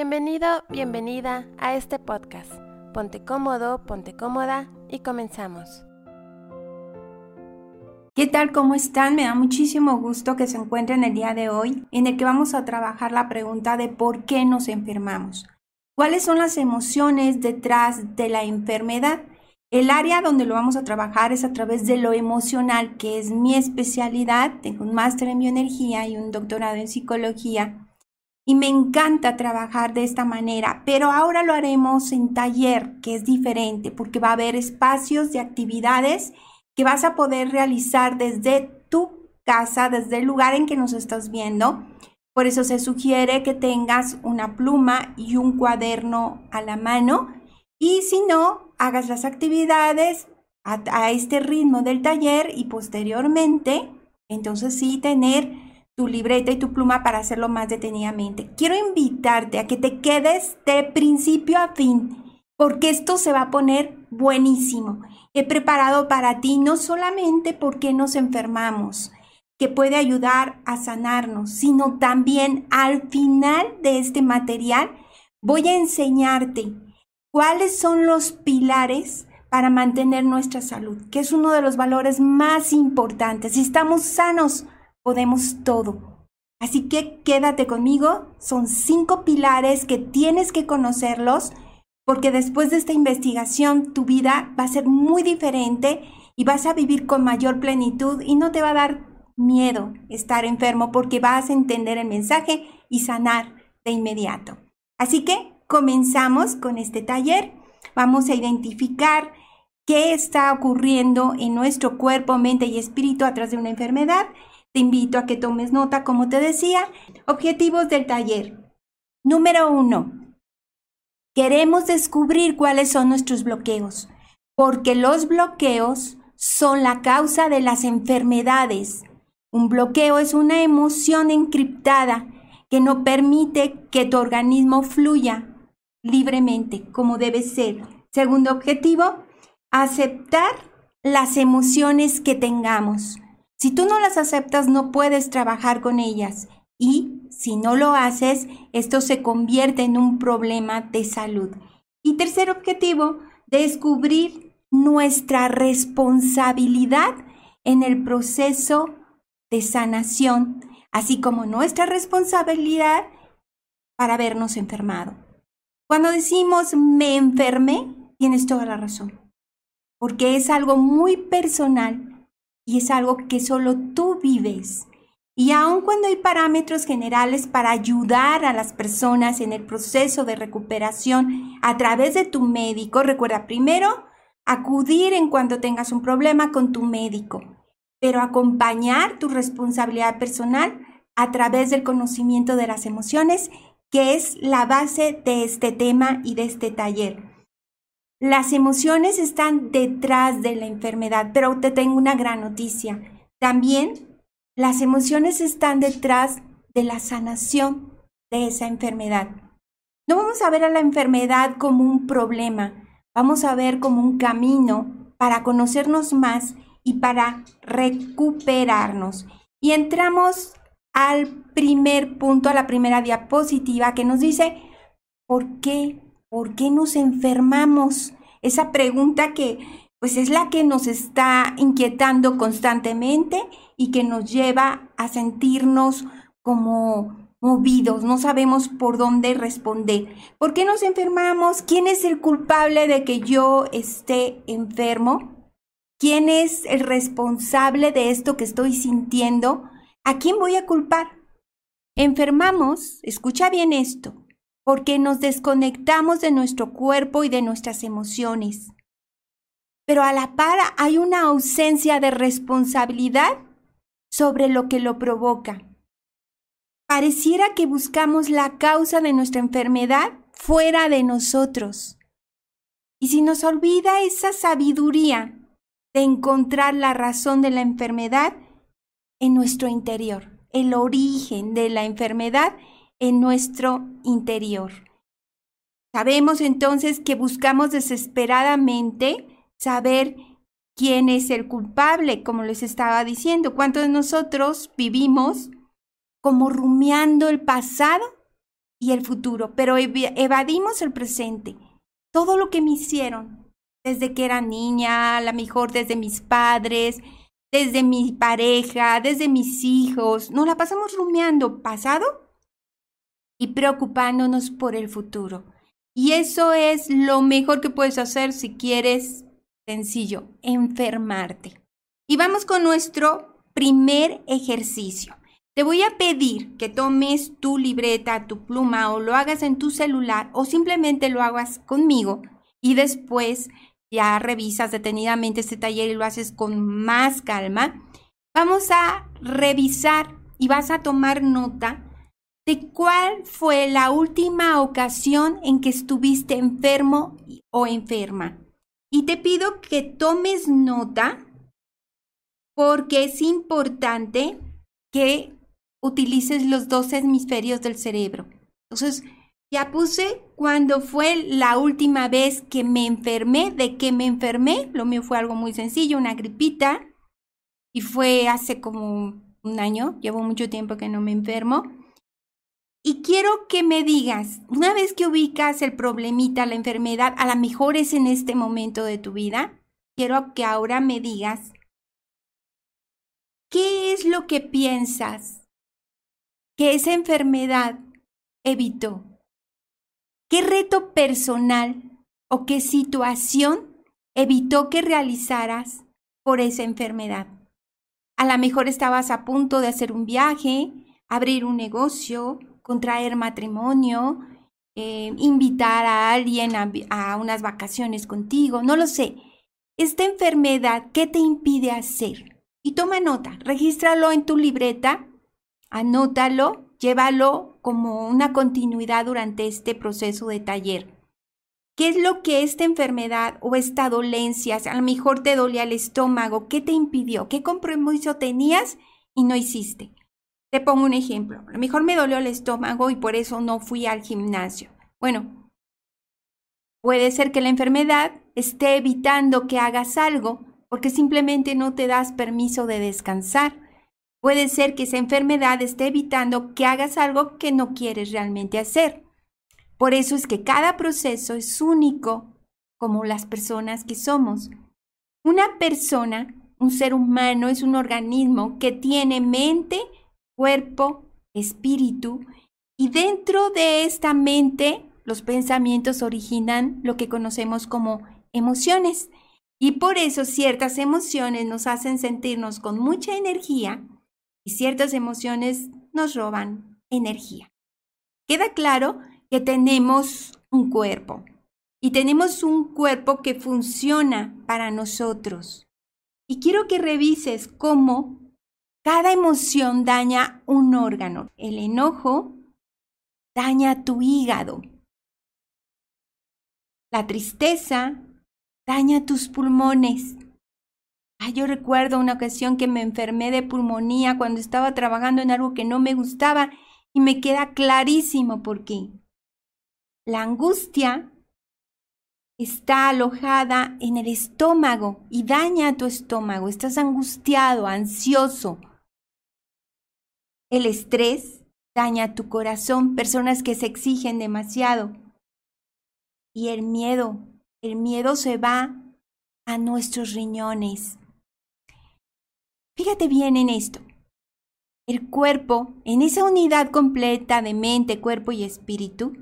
Bienvenido, bienvenida a este podcast. Ponte cómodo, ponte cómoda y comenzamos. ¿Qué tal? ¿Cómo están? Me da muchísimo gusto que se encuentren el día de hoy en el que vamos a trabajar la pregunta de por qué nos enfermamos. ¿Cuáles son las emociones detrás de la enfermedad? El área donde lo vamos a trabajar es a través de lo emocional, que es mi especialidad. Tengo un máster en bioenergía y un doctorado en psicología y me encanta trabajar de esta manera, pero ahora lo haremos en taller, que es diferente, porque va a haber espacios de actividades que vas a poder realizar desde tu casa, desde el lugar en que nos estás viendo. Por eso se sugiere que tengas una pluma y un cuaderno a la mano y si no, hagas las actividades a, a este ritmo del taller y posteriormente, entonces sí tener tu libreta y tu pluma para hacerlo más detenidamente. Quiero invitarte a que te quedes de principio a fin, porque esto se va a poner buenísimo. He preparado para ti no solamente porque nos enfermamos, que puede ayudar a sanarnos, sino también al final de este material voy a enseñarte cuáles son los pilares para mantener nuestra salud, que es uno de los valores más importantes. Si estamos sanos, podemos todo. Así que quédate conmigo, son cinco pilares que tienes que conocerlos porque después de esta investigación tu vida va a ser muy diferente y vas a vivir con mayor plenitud y no te va a dar miedo estar enfermo porque vas a entender el mensaje y sanar de inmediato. Así que comenzamos con este taller. Vamos a identificar qué está ocurriendo en nuestro cuerpo, mente y espíritu a través de una enfermedad te invito a que tomes nota, como te decía. Objetivos del taller. Número uno. Queremos descubrir cuáles son nuestros bloqueos, porque los bloqueos son la causa de las enfermedades. Un bloqueo es una emoción encriptada que no permite que tu organismo fluya libremente como debe ser. Segundo objetivo, aceptar las emociones que tengamos. Si tú no las aceptas, no puedes trabajar con ellas y si no lo haces, esto se convierte en un problema de salud. Y tercer objetivo, descubrir nuestra responsabilidad en el proceso de sanación, así como nuestra responsabilidad para habernos enfermado. Cuando decimos me enfermé, tienes toda la razón, porque es algo muy personal y es algo que solo tú vives. Y aun cuando hay parámetros generales para ayudar a las personas en el proceso de recuperación a través de tu médico, recuerda primero acudir en cuanto tengas un problema con tu médico, pero acompañar tu responsabilidad personal a través del conocimiento de las emociones, que es la base de este tema y de este taller. Las emociones están detrás de la enfermedad, pero te tengo una gran noticia. También las emociones están detrás de la sanación de esa enfermedad. No vamos a ver a la enfermedad como un problema, vamos a ver como un camino para conocernos más y para recuperarnos. Y entramos al primer punto, a la primera diapositiva que nos dice, ¿por qué ¿por qué nos enfermamos? Esa pregunta que pues es la que nos está inquietando constantemente y que nos lleva a sentirnos como movidos, no sabemos por dónde responder. ¿Por qué nos enfermamos? ¿Quién es el culpable de que yo esté enfermo? ¿Quién es el responsable de esto que estoy sintiendo? ¿A quién voy a culpar? Enfermamos, escucha bien esto, porque nos desconectamos de nuestro cuerpo y de nuestras emociones. Pero a la par hay una ausencia de responsabilidad sobre lo que lo provoca. Pareciera que buscamos la causa de nuestra enfermedad fuera de nosotros. Y si nos olvida esa sabiduría de encontrar la razón de la enfermedad en nuestro interior, el origen de la enfermedad en nuestro interior. Sabemos entonces que buscamos desesperadamente saber quién es el culpable, como les estaba diciendo. ¿Cuántos de nosotros vivimos como rumiando el pasado y el futuro, pero evadimos el presente. Todo lo que me hicieron, desde que era niña, a lo mejor desde mis padres, desde mi pareja, desde mis hijos, nos la pasamos rumiando pasado y preocupándonos por el futuro. Y eso es lo mejor que puedes hacer si quieres, sencillo, enfermarte. Y vamos con nuestro primer ejercicio. Te voy a pedir que tomes tu libreta, tu pluma o lo hagas en tu celular o simplemente lo hagas conmigo y después ya revisas detenidamente este taller y lo haces con más calma. Vamos a revisar y vas a tomar nota de cuál fue la última ocasión en que estuviste enfermo o enferma. Y te pido que tomes nota porque es importante que utilices los dos hemisferios del cerebro. Entonces, ya puse cuando fue la última vez que me enfermé, de que me enfermé. Lo mío fue algo muy sencillo, una gripita. Y fue hace como un año, llevo mucho tiempo que no me enfermo. Y quiero que me digas, una vez que ubicas el problemita, la enfermedad, a lo mejor es en este momento de tu vida, quiero que ahora me digas, ¿qué es lo que piensas que esa enfermedad evitó? ¿Qué reto personal o qué situación evitó que realizaras por esa enfermedad? A lo mejor estabas a punto de hacer un viaje, abrir un negocio, contraer matrimonio, eh, invitar a alguien a, a unas vacaciones contigo, no lo sé. Esta enfermedad, ¿qué te impide hacer? Y toma nota, regístralo en tu libreta, anótalo, llévalo como una continuidad durante este proceso de taller. ¿Qué es lo que esta enfermedad o esta dolencia, a lo mejor te dolía el estómago, qué te impidió? ¿Qué compromiso tenías y no hiciste? Te pongo un ejemplo. A lo mejor me dolió el estómago y por eso no fui al gimnasio. Bueno, puede ser que la enfermedad esté evitando que hagas algo porque simplemente no te das permiso de descansar. Puede ser que esa enfermedad esté evitando que hagas algo que no quieres realmente hacer. Por eso es que cada proceso es único como las personas que somos. Una persona, un ser humano, es un organismo que tiene mente, cuerpo, espíritu, y dentro de esta mente los pensamientos originan lo que conocemos como emociones. Y por eso ciertas emociones nos hacen sentirnos con mucha energía y ciertas emociones nos roban energía. Queda claro que tenemos un cuerpo y tenemos un cuerpo que funciona para nosotros. Y quiero que revises cómo cada emoción daña un órgano. El enojo daña tu hígado. La tristeza daña tus pulmones. yo recuerdo una ocasión que me enfermé de pulmonía cuando estaba trabajando en algo que no me gustaba y me queda clarísimo por qué. La angustia está alojada en el estómago y daña tu estómago. Estás angustiado, ansioso, el estrés daña tu corazón, personas que se exigen demasiado. Y el miedo, el miedo se va a nuestros riñones. Fíjate bien en esto. El cuerpo, en esa unidad completa de mente, cuerpo y espíritu,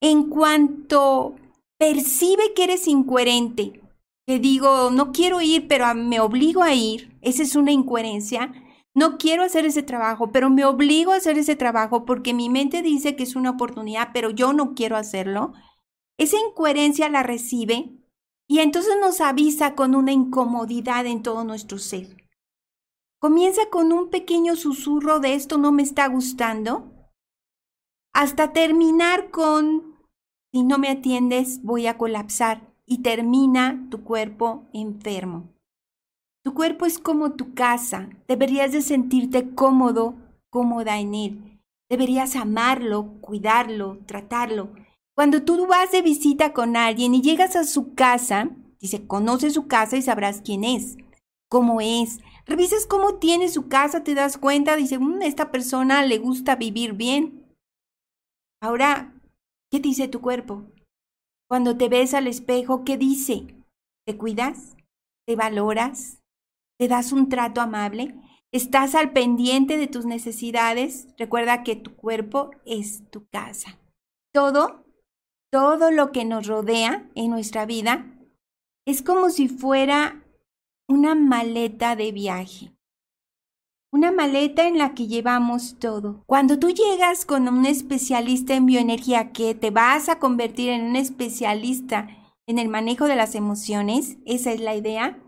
en cuanto percibe que eres incoherente, que digo, no quiero ir, pero me obligo a ir, esa es una incoherencia, no quiero hacer ese trabajo, pero me obligo a hacer ese trabajo porque mi mente dice que es una oportunidad, pero yo no quiero hacerlo. Esa incoherencia la recibe y entonces nos avisa con una incomodidad en todo nuestro ser. Comienza con un pequeño susurro de esto no me está gustando, hasta terminar con si no me atiendes voy a colapsar y termina tu cuerpo enfermo. Tu cuerpo es como tu casa. Deberías de sentirte cómodo, cómoda en él. Deberías amarlo, cuidarlo, tratarlo. Cuando tú vas de visita con alguien y llegas a su casa, dice, conoce su casa y sabrás quién es, cómo es. Revisas cómo tiene su casa, te das cuenta, dice, mm, esta persona le gusta vivir bien. Ahora, ¿qué dice tu cuerpo? Cuando te ves al espejo, ¿qué dice? ¿Te cuidas? ¿Te valoras? ¿Te das un trato amable? ¿Estás al pendiente de tus necesidades? Recuerda que tu cuerpo es tu casa. Todo, todo lo que nos rodea en nuestra vida es como si fuera una maleta de viaje. Una maleta en la que llevamos todo. Cuando tú llegas con un especialista en bioenergía que te vas a convertir en un especialista en el manejo de las emociones, esa es la idea,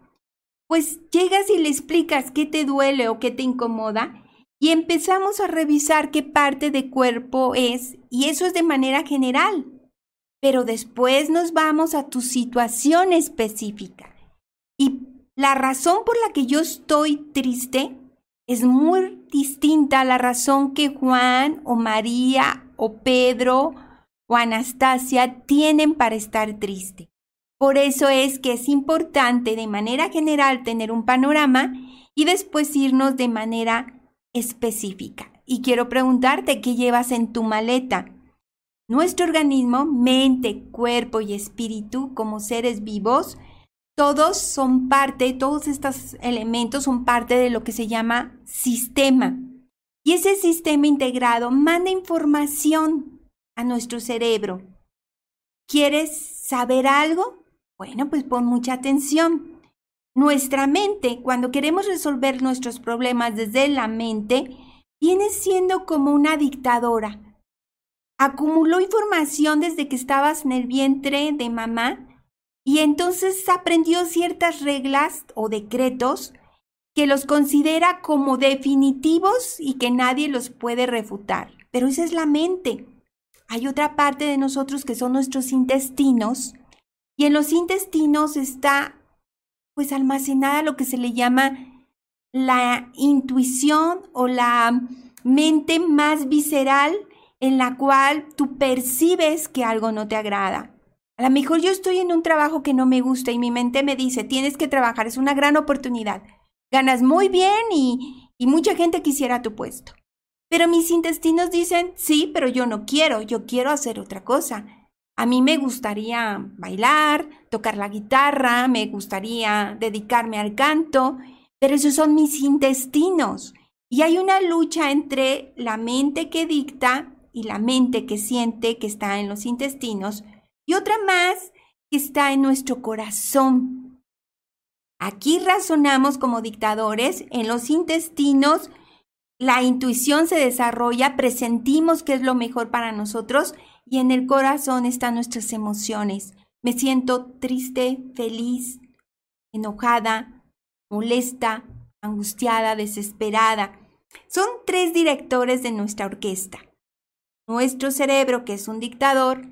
pues llegas y le explicas qué te duele o qué te incomoda y empezamos a revisar qué parte de cuerpo es y eso es de manera general. Pero después nos vamos a tu situación específica. Y la razón por la que yo estoy triste es muy distinta a la razón que Juan o María o Pedro o Anastasia tienen para estar triste. Por eso es que es importante de manera general tener un panorama y después irnos de manera específica. Y quiero preguntarte qué llevas en tu maleta. Nuestro organismo, mente, cuerpo y espíritu como seres vivos, todos son parte, todos estos elementos son parte de lo que se llama sistema. Y ese sistema integrado manda información a nuestro cerebro. ¿Quieres saber algo? Bueno, pues pon mucha atención. Nuestra mente, cuando queremos resolver nuestros problemas desde la mente, viene siendo como una dictadora. Acumuló información desde que estabas en el vientre de mamá y entonces aprendió ciertas reglas o decretos que los considera como definitivos y que nadie los puede refutar. Pero esa es la mente. Hay otra parte de nosotros que son nuestros intestinos y en los intestinos está pues almacenada lo que se le llama la intuición o la mente más visceral en la cual tú percibes que algo no te agrada. A lo mejor yo estoy en un trabajo que no me gusta y mi mente me dice, tienes que trabajar, es una gran oportunidad. Ganas muy bien y, y mucha gente quisiera tu puesto. Pero mis intestinos dicen, sí, pero yo no quiero, yo quiero hacer otra cosa. A mí me gustaría bailar, tocar la guitarra, me gustaría dedicarme al canto, pero esos son mis intestinos. Y hay una lucha entre la mente que dicta y la mente que siente que está en los intestinos y otra más que está en nuestro corazón. Aquí razonamos como dictadores, en los intestinos la intuición se desarrolla, presentimos qué es lo mejor para nosotros y en el corazón están nuestras emociones. Me siento triste, feliz, enojada, molesta, angustiada, desesperada. Son tres directores de nuestra orquesta. Nuestro cerebro, que es un dictador,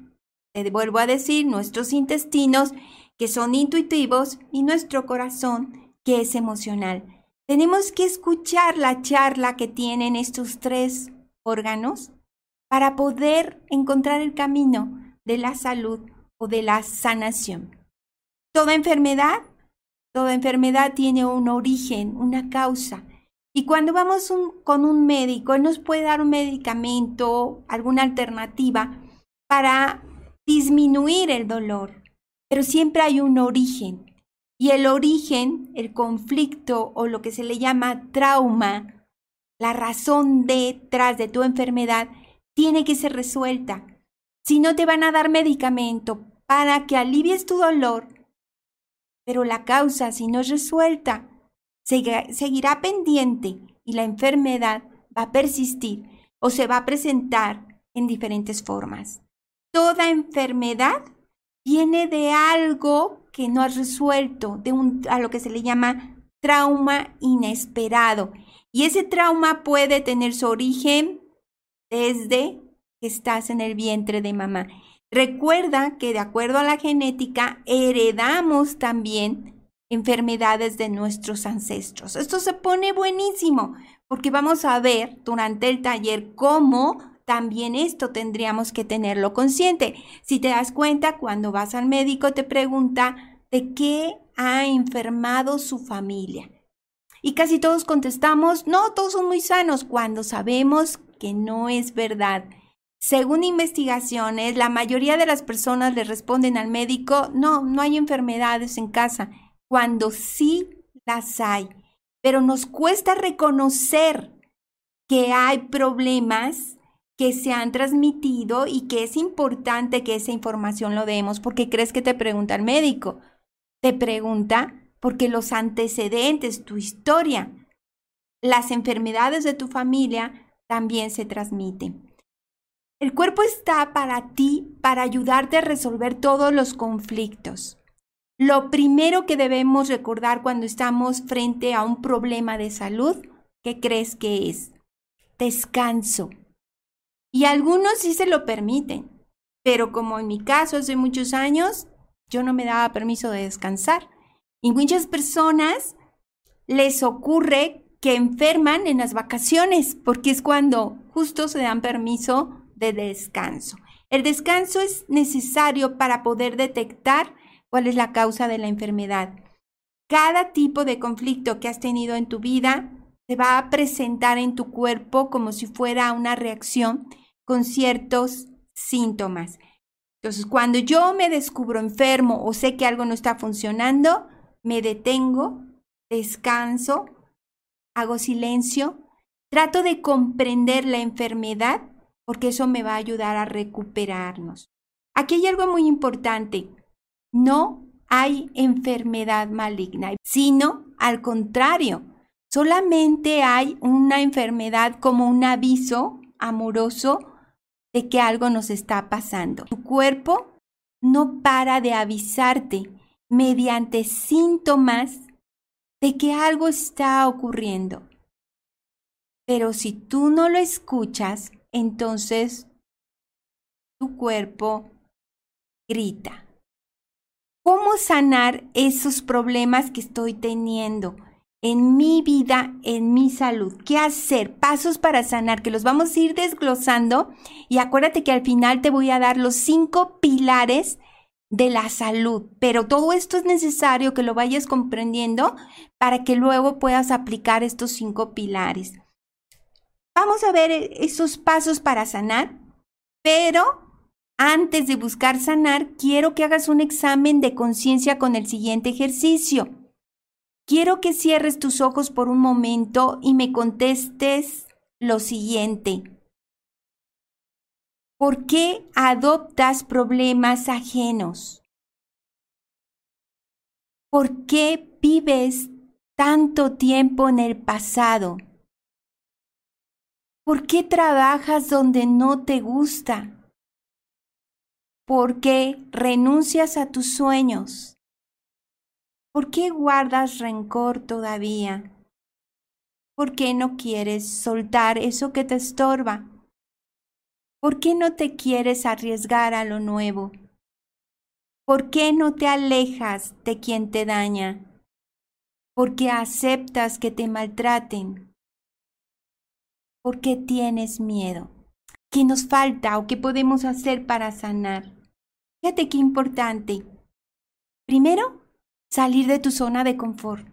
te vuelvo a decir, nuestros intestinos, que son intuitivos, y nuestro corazón, que es emocional. Tenemos que escuchar la charla que tienen estos tres órganos para poder encontrar el camino de la salud o de la sanación. Toda enfermedad, toda enfermedad tiene un origen, una causa. Y cuando vamos con un médico, él nos puede dar un medicamento, alguna alternativa para disminuir el dolor. Pero siempre hay un origen. Y el origen, el conflicto o lo que se le llama trauma, la razón detrás de tu enfermedad, tiene que ser resuelta. Si no te van a dar medicamento para que alivies tu dolor, pero la causa, si no es resuelta, seguirá pendiente y la enfermedad va a persistir o se va a presentar en diferentes formas. Toda enfermedad viene de algo que no has resuelto, de un, a lo que se le llama trauma inesperado. Y ese trauma puede tener su origen desde que estás en el vientre de mamá. Recuerda que de acuerdo a la genética heredamos también enfermedades de nuestros ancestros. Esto se pone buenísimo porque vamos a ver durante el taller cómo también esto tendríamos que tenerlo consciente. Si te das cuenta, cuando vas al médico te pregunta de qué ha enfermado su familia. Y casi todos contestamos, no, todos son muy sanos, cuando sabemos que no es verdad. Según investigaciones, la mayoría de las personas le responden al médico, no, no hay enfermedades en casa, cuando sí las hay. Pero nos cuesta reconocer que hay problemas que se han transmitido y que es importante que esa información lo demos porque crees que te pregunta el médico. Te pregunta porque los antecedentes, tu historia, las enfermedades de tu familia también se transmiten. El cuerpo está para ti, para ayudarte a resolver todos los conflictos. Lo primero que debemos recordar cuando estamos frente a un problema de salud, ¿qué crees que es? Descanso. Y algunos sí se lo permiten, pero como en mi caso hace muchos años, yo no me daba permiso de descansar. Y muchas personas les ocurre que enferman en las vacaciones, porque es cuando justo se dan permiso de descanso. El descanso es necesario para poder detectar cuál es la causa de la enfermedad. Cada tipo de conflicto que has tenido en tu vida se va a presentar en tu cuerpo como si fuera una reacción con ciertos síntomas. Entonces, cuando yo me descubro enfermo o sé que algo no está funcionando, me detengo, descanso, hago silencio, trato de comprender la enfermedad porque eso me va a ayudar a recuperarnos. Aquí hay algo muy importante. No hay enfermedad maligna, sino al contrario, solamente hay una enfermedad como un aviso amoroso de que algo nos está pasando. Tu cuerpo no para de avisarte mediante síntomas de que algo está ocurriendo. Pero si tú no lo escuchas, entonces tu cuerpo grita. ¿Cómo sanar esos problemas que estoy teniendo? en mi vida, en mi salud. ¿Qué hacer? Pasos para sanar, que los vamos a ir desglosando. Y acuérdate que al final te voy a dar los cinco pilares de la salud. Pero todo esto es necesario que lo vayas comprendiendo para que luego puedas aplicar estos cinco pilares. Vamos a ver esos pasos para sanar, pero antes de buscar sanar, quiero que hagas un examen de conciencia con el siguiente ejercicio. Quiero que cierres tus ojos por un momento y me contestes lo siguiente. ¿Por qué adoptas problemas ajenos? ¿Por qué vives tanto tiempo en el pasado? ¿Por qué trabajas donde no te gusta? ¿Por qué renuncias a tus sueños? ¿Por qué guardas rencor todavía? ¿Por qué no quieres soltar eso que te estorba? ¿Por qué no te quieres arriesgar a lo nuevo? ¿Por qué no te alejas de quien te daña? ¿Por qué aceptas que te maltraten? ¿Por qué tienes miedo? ¿Qué nos falta o qué podemos hacer para sanar? Fíjate qué importante. Primero, salir de tu zona de confort.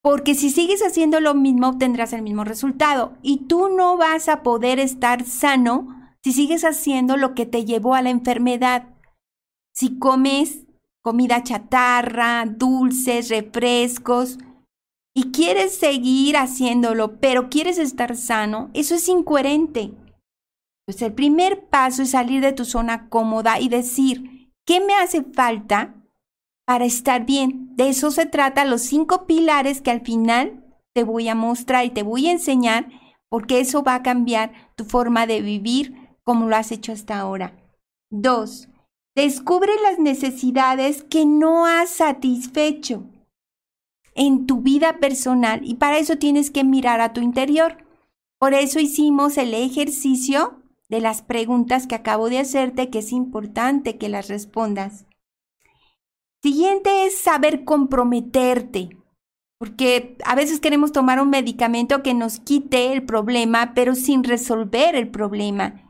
Porque si sigues haciendo lo mismo, obtendrás el mismo resultado. Y tú no vas a poder estar sano si sigues haciendo lo que te llevó a la enfermedad. Si comes comida chatarra, dulces, refrescos, y quieres seguir haciéndolo, pero quieres estar sano, eso es incoherente. Pues el primer paso es salir de tu zona cómoda y decir, ¿qué me hace falta para estar bien. De eso se trata los cinco pilares que al final te voy a mostrar y te voy a enseñar porque eso va a cambiar tu forma de vivir como lo has hecho hasta ahora. Dos, descubre las necesidades que no has satisfecho en tu vida personal y para eso tienes que mirar a tu interior. Por eso hicimos el ejercicio de las preguntas que acabo de hacerte que es importante que las respondas. Siguiente es saber comprometerte, porque a veces queremos tomar un medicamento que nos quite el problema, pero sin resolver el problema.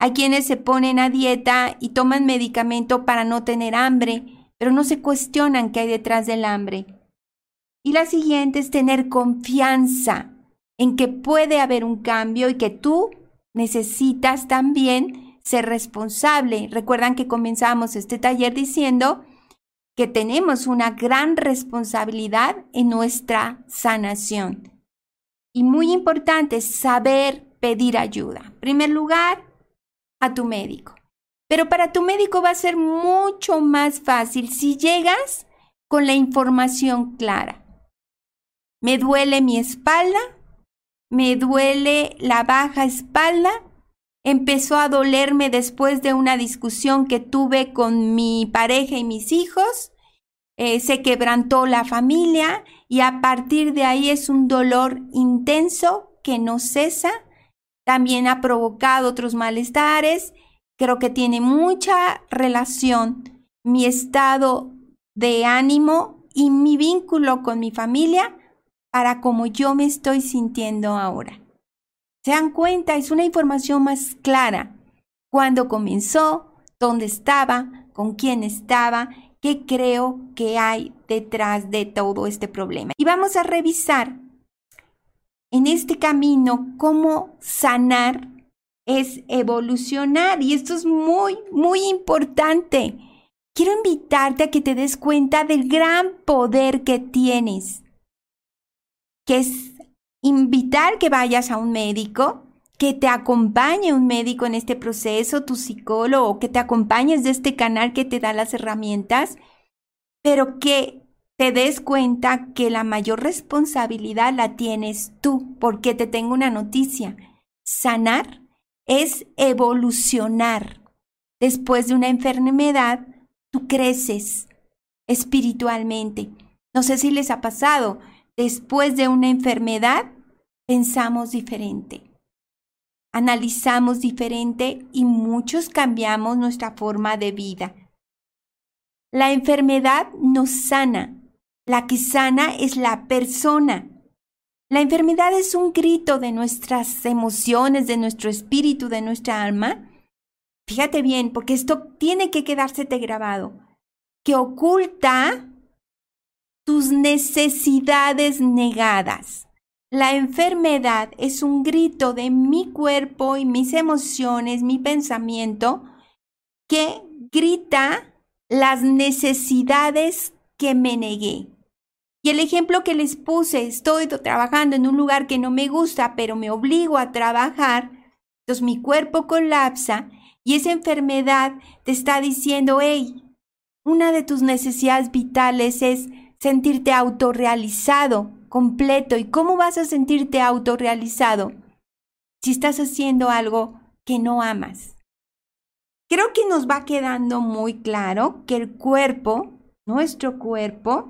Hay quienes se ponen a dieta y toman medicamento para no tener hambre, pero no se cuestionan qué hay detrás del hambre. Y la siguiente es tener confianza en que puede haber un cambio y que tú necesitas también ser responsable. Recuerdan que comenzamos este taller diciendo que tenemos una gran responsabilidad en nuestra sanación. Y muy importante, saber pedir ayuda. En primer lugar, a tu médico. Pero para tu médico va a ser mucho más fácil si llegas con la información clara. Me duele mi espalda, me duele la baja espalda, empezó a dolerme después de una discusión que tuve con mi pareja y mis hijos, eh, se quebrantó la familia y a partir de ahí es un dolor intenso que no cesa, también ha provocado otros malestares, creo que tiene mucha relación mi estado de ánimo y mi vínculo con mi familia para cómo yo me estoy sintiendo ahora. ¿Se dan cuenta? Es una información más clara. ¿Cuándo comenzó? ¿Dónde estaba? ¿Con quién estaba? ¿Qué creo que hay detrás de todo este problema? Y vamos a revisar en este camino cómo sanar es evolucionar. Y esto es muy, muy importante. Quiero invitarte a que te des cuenta del gran poder que tienes que es invitar que vayas a un médico, que te acompañe un médico en este proceso, tu psicólogo, que te acompañes de este canal que te da las herramientas, pero que te des cuenta que la mayor responsabilidad la tienes tú, porque te tengo una noticia. Sanar es evolucionar. Después de una enfermedad, tú creces espiritualmente. No sé si les ha pasado, después de una enfermedad, pensamos diferente, analizamos diferente y muchos cambiamos nuestra forma de vida. La enfermedad nos sana, la que sana es la persona. La enfermedad es un grito de nuestras emociones, de nuestro espíritu, de nuestra alma. Fíjate bien, porque esto tiene que quedársete grabado, que oculta tus necesidades negadas. La enfermedad es un grito de mi cuerpo y mis emociones, mi pensamiento, que grita las necesidades que me negué. Y el ejemplo que les puse, estoy trabajando en un lugar que no me gusta, pero me obligo a trabajar, entonces mi cuerpo colapsa y esa enfermedad te está diciendo, hey, una de tus necesidades vitales es sentirte autorrealizado, completo. ¿Y cómo vas a sentirte autorrealizado si estás haciendo algo que no amas? Creo que nos va quedando muy claro que el cuerpo, nuestro cuerpo,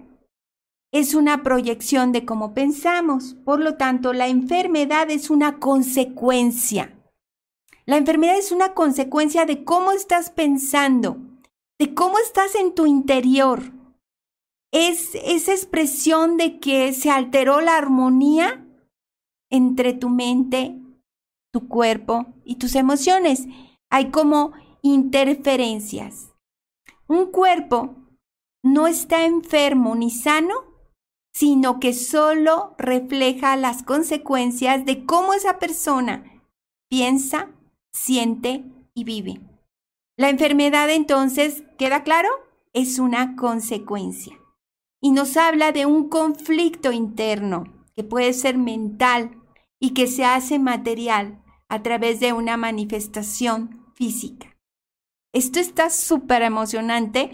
es una proyección de cómo pensamos. Por lo tanto, la enfermedad es una consecuencia. La enfermedad es una consecuencia de cómo estás pensando, de cómo estás en tu interior es esa expresión de que se alteró la armonía entre tu mente, tu cuerpo y tus emociones. Hay como interferencias. Un cuerpo no está enfermo ni sano, sino que solo refleja las consecuencias de cómo esa persona piensa, siente y vive. La enfermedad entonces, ¿queda claro? Es una consecuencia y nos habla de un conflicto interno que puede ser mental y que se hace material a través de una manifestación física. Esto está súper emocionante.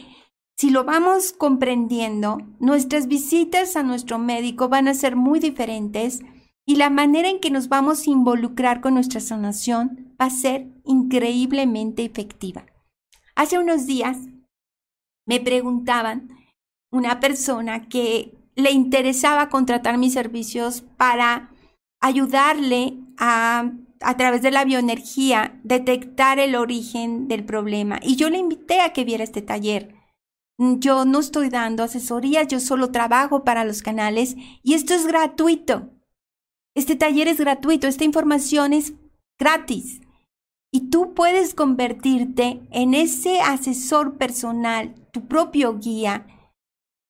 Si lo vamos comprendiendo, nuestras visitas a nuestro médico van a ser muy diferentes y la manera en que nos vamos a involucrar con nuestra sanación va a ser increíblemente efectiva. Hace unos días me preguntaban una persona que le interesaba contratar mis servicios para ayudarle a, a través de la bioenergía, detectar el origen del problema. Y yo le invité a que viera este taller. Yo no estoy dando asesorías, yo solo trabajo para los canales y esto es gratuito. Este taller es gratuito, esta información es gratis. Y tú puedes convertirte en ese asesor personal, tu propio guía,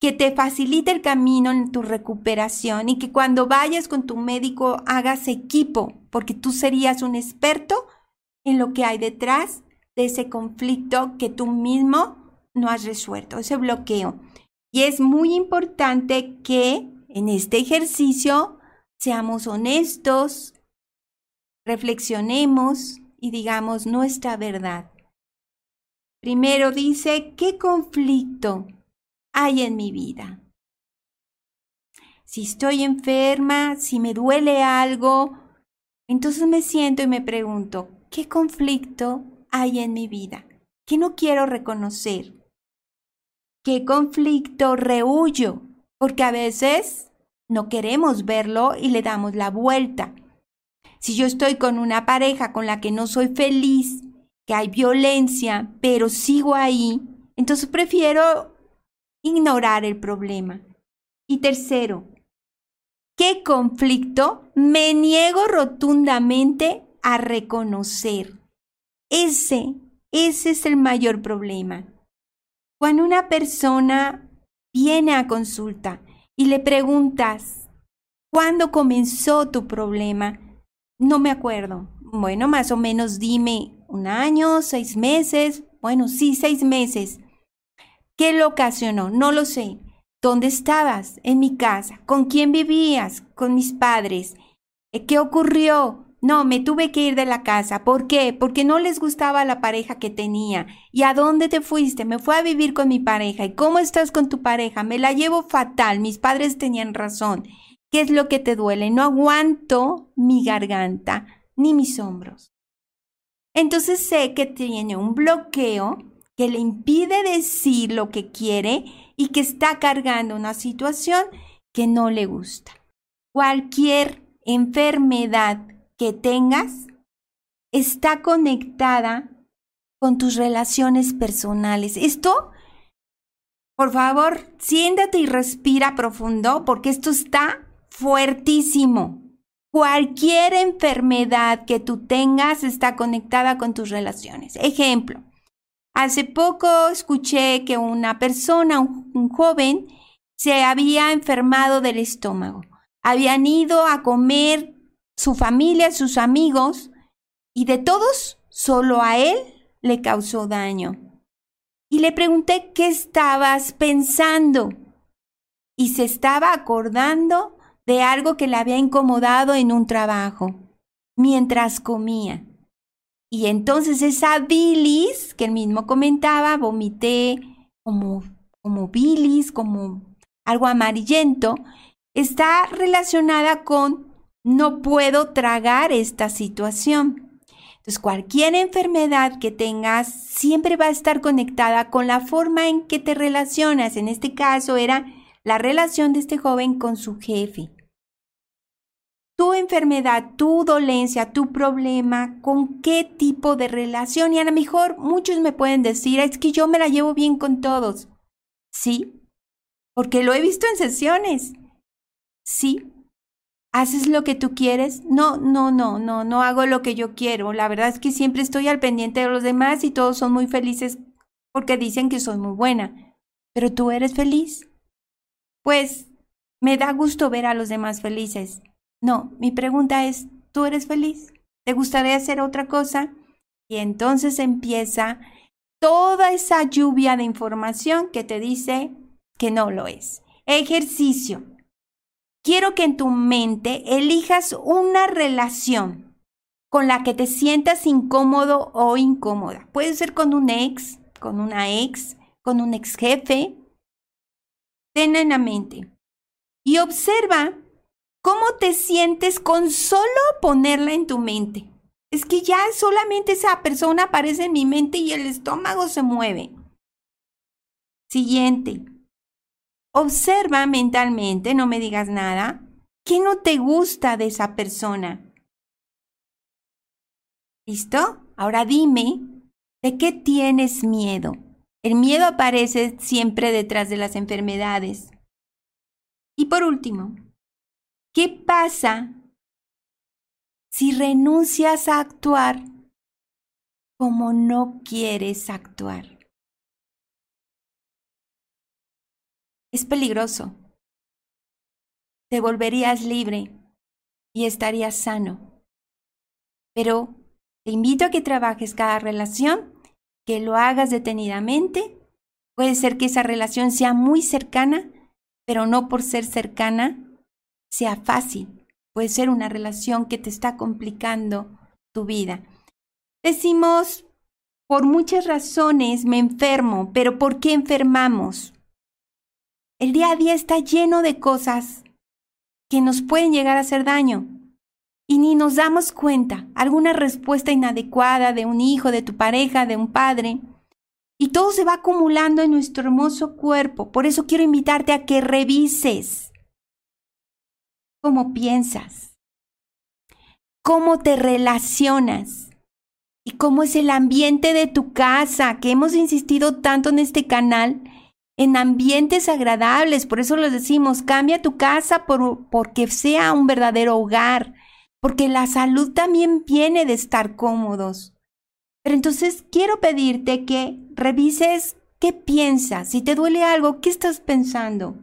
que te facilite el camino en tu recuperación y que cuando vayas con tu médico hagas equipo, porque tú serías un experto en lo que hay detrás de ese conflicto que tú mismo no has resuelto, ese bloqueo. Y es muy importante que en este ejercicio seamos honestos, reflexionemos y digamos nuestra verdad. Primero dice, ¿qué conflicto hay en mi vida? Si estoy enferma, si me duele algo, entonces me siento y me pregunto, ¿qué conflicto hay en mi vida? ¿Qué no quiero reconocer? ¿Qué conflicto rehuyo? Porque a veces no queremos verlo y le damos la vuelta. Si yo estoy con una pareja con la que no soy feliz, que hay violencia, pero sigo ahí, entonces prefiero ignorar el problema. Y tercero, ¿qué conflicto me niego rotundamente a reconocer? Ese, ese es el mayor problema. Cuando una persona viene a consulta y le preguntas, ¿cuándo comenzó tu problema? No me acuerdo. Bueno, más o menos dime un año, seis meses. Bueno, sí, seis meses. ¿Qué lo ocasionó? No lo sé. ¿Dónde estabas? En mi casa. ¿Con quién vivías? Con mis padres. ¿Qué ocurrió? No, me tuve que ir de la casa. ¿Por qué? Porque no les gustaba la pareja que tenía. ¿Y a dónde te fuiste? Me fui a vivir con mi pareja. ¿Y cómo estás con tu pareja? Me la llevo fatal. Mis padres tenían razón. ¿Qué es lo que te duele? No aguanto mi garganta ni mis hombros. Entonces sé que tiene un bloqueo que le impide decir lo que quiere y que está cargando una situación que no le gusta. Cualquier enfermedad que tengas está conectada con tus relaciones personales. Esto, por favor, siéntate y respira profundo porque esto está fuertísimo. Cualquier enfermedad que tú tengas está conectada con tus relaciones. Ejemplo, hace poco escuché que una persona, un, un joven, se había enfermado del estómago. Habían ido a comer su familia, sus amigos, y de todos, solo a él le causó daño. Y le pregunté qué estabas pensando. Y se estaba acordando de algo que le había incomodado en un trabajo, mientras comía. Y entonces esa bilis, que él mismo comentaba, vomité como, como bilis, como algo amarillento, está relacionada con no puedo tragar esta situación. Entonces, cualquier enfermedad que tengas siempre va a estar conectada con la forma en que te relacionas. En este caso era la relación de este joven con su jefe. Tu enfermedad, tu dolencia, tu problema, con qué tipo de relación. Y a lo mejor muchos me pueden decir, es que yo me la llevo bien con todos. Sí, porque lo he visto en sesiones. Sí, ¿Haces lo que tú quieres? No, no, no, no, no hago lo que yo quiero. La verdad es que siempre estoy al pendiente de los demás y todos son muy felices porque dicen que soy muy buena. ¿Pero tú eres feliz? Pues me da gusto ver a los demás felices. No, mi pregunta es, ¿tú eres feliz? ¿Te gustaría hacer otra cosa? Y entonces empieza toda esa lluvia de información que te dice que no lo es. Ejercicio quiero que en tu mente elijas una relación con la que te sientas incómodo o incómoda. Puede ser con un ex, con una ex, con un ex jefe. Ten en la mente y observa cómo te sientes con solo ponerla en tu mente. Es que ya solamente esa persona aparece en mi mente y el estómago se mueve. Siguiente. Observa mentalmente, no me digas nada. ¿Qué no te gusta de esa persona? ¿Listo? Ahora dime, ¿de qué tienes miedo? El miedo aparece siempre detrás de las enfermedades. Y por último, ¿qué pasa si renuncias a actuar como no quieres actuar? Es peligroso. Te volverías libre y estarías sano. Pero te invito a que trabajes cada relación que lo hagas detenidamente. Puede ser que esa relación sea muy cercana, pero no por ser cercana sea fácil. Puede ser una relación que te está complicando tu vida. Decimos, por muchas razones me enfermo, pero ¿por qué enfermamos? El día a día está lleno de cosas que nos pueden llegar a hacer daño y ni nos damos cuenta. Alguna respuesta inadecuada de un hijo, de tu pareja, de un padre. Y todo se va acumulando en nuestro hermoso cuerpo. Por eso quiero invitarte a que revises cómo piensas, cómo te relacionas y cómo es el ambiente de tu casa, que hemos insistido tanto en este canal, en ambientes agradables. Por eso les decimos, cambia tu casa por, porque sea un verdadero hogar porque la salud también viene de estar cómodos. Pero entonces quiero pedirte que revises qué piensas, si te duele algo, qué estás pensando,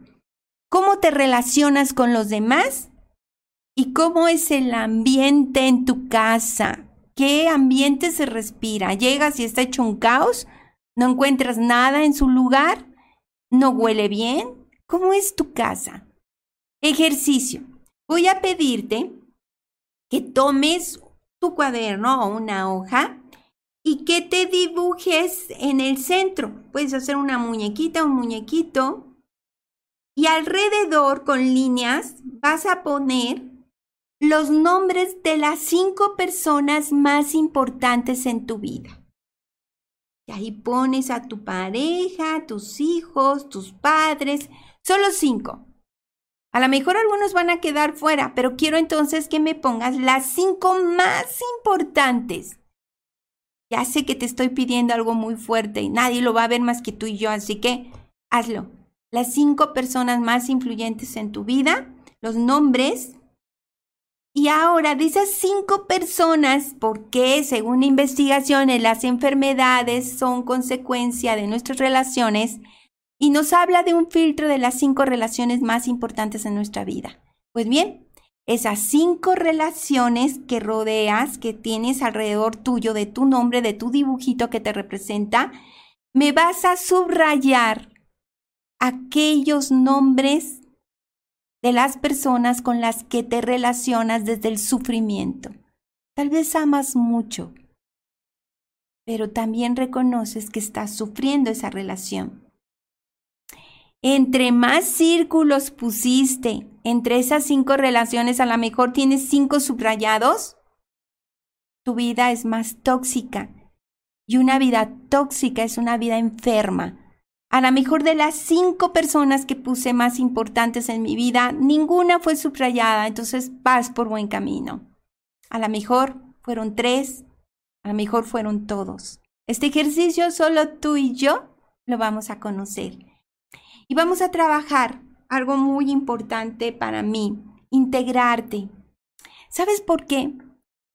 cómo te relacionas con los demás y cómo es el ambiente en tu casa, qué ambiente se respira. Llegas y está hecho un caos, no encuentras nada en su lugar, no huele bien. ¿Cómo es tu casa? Ejercicio. Voy a pedirte que tomes tu cuaderno o una hoja y que te dibujes en el centro. Puedes hacer una muñequita, un muñequito. Y alrededor con líneas vas a poner los nombres de las cinco personas más importantes en tu vida. Y ahí pones a tu pareja, tus hijos, tus padres, solo cinco. A lo mejor algunos van a quedar fuera, pero quiero entonces que me pongas las cinco más importantes. Ya sé que te estoy pidiendo algo muy fuerte y nadie lo va a ver más que tú y yo, así que hazlo. Las cinco personas más influyentes en tu vida, los nombres. Y ahora, de esas cinco personas, porque según investigaciones las enfermedades son consecuencia de nuestras relaciones, y nos habla de un filtro de las cinco relaciones más importantes en nuestra vida. Pues bien, esas cinco relaciones que rodeas, que tienes alrededor tuyo, de tu nombre, de tu dibujito que te representa, me vas a subrayar aquellos nombres de las personas con las que te relacionas desde el sufrimiento. Tal vez amas mucho, pero también reconoces que estás sufriendo esa relación. Entre más círculos pusiste entre esas cinco relaciones, a lo mejor tienes cinco subrayados, tu vida es más tóxica. Y una vida tóxica es una vida enferma. A lo mejor de las cinco personas que puse más importantes en mi vida, ninguna fue subrayada, entonces vas por buen camino. A lo mejor fueron tres, a lo mejor fueron todos. Este ejercicio solo tú y yo lo vamos a conocer. Y vamos a trabajar algo muy importante para mí, integrarte. ¿Sabes por qué?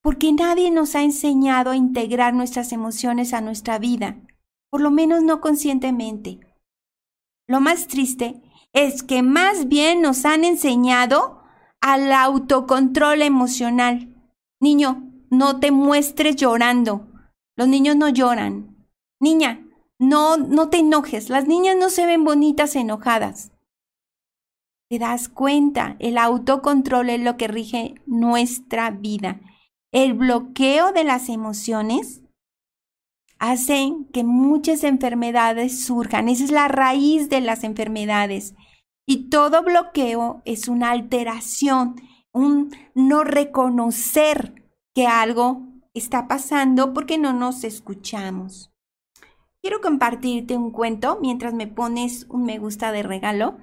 Porque nadie nos ha enseñado a integrar nuestras emociones a nuestra vida, por lo menos no conscientemente. Lo más triste es que más bien nos han enseñado al autocontrol emocional. Niño, no te muestres llorando. Los niños no lloran. Niña, no, no te enojes. Las niñas no se ven bonitas enojadas. Te das cuenta, el autocontrol es lo que rige nuestra vida. El bloqueo de las emociones hace que muchas enfermedades surjan. Esa es la raíz de las enfermedades. Y todo bloqueo es una alteración, un no reconocer que algo está pasando porque no nos escuchamos. Quiero compartirte un cuento mientras me pones un me gusta de regalo.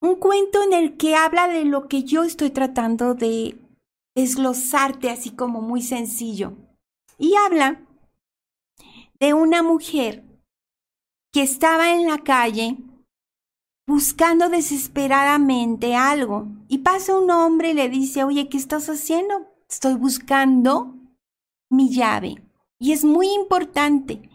Un cuento en el que habla de lo que yo estoy tratando de desglosarte así como muy sencillo. Y habla de una mujer que estaba en la calle buscando desesperadamente algo. Y pasa un hombre y le dice, oye, ¿qué estás haciendo? Estoy buscando mi llave. Y es muy importante.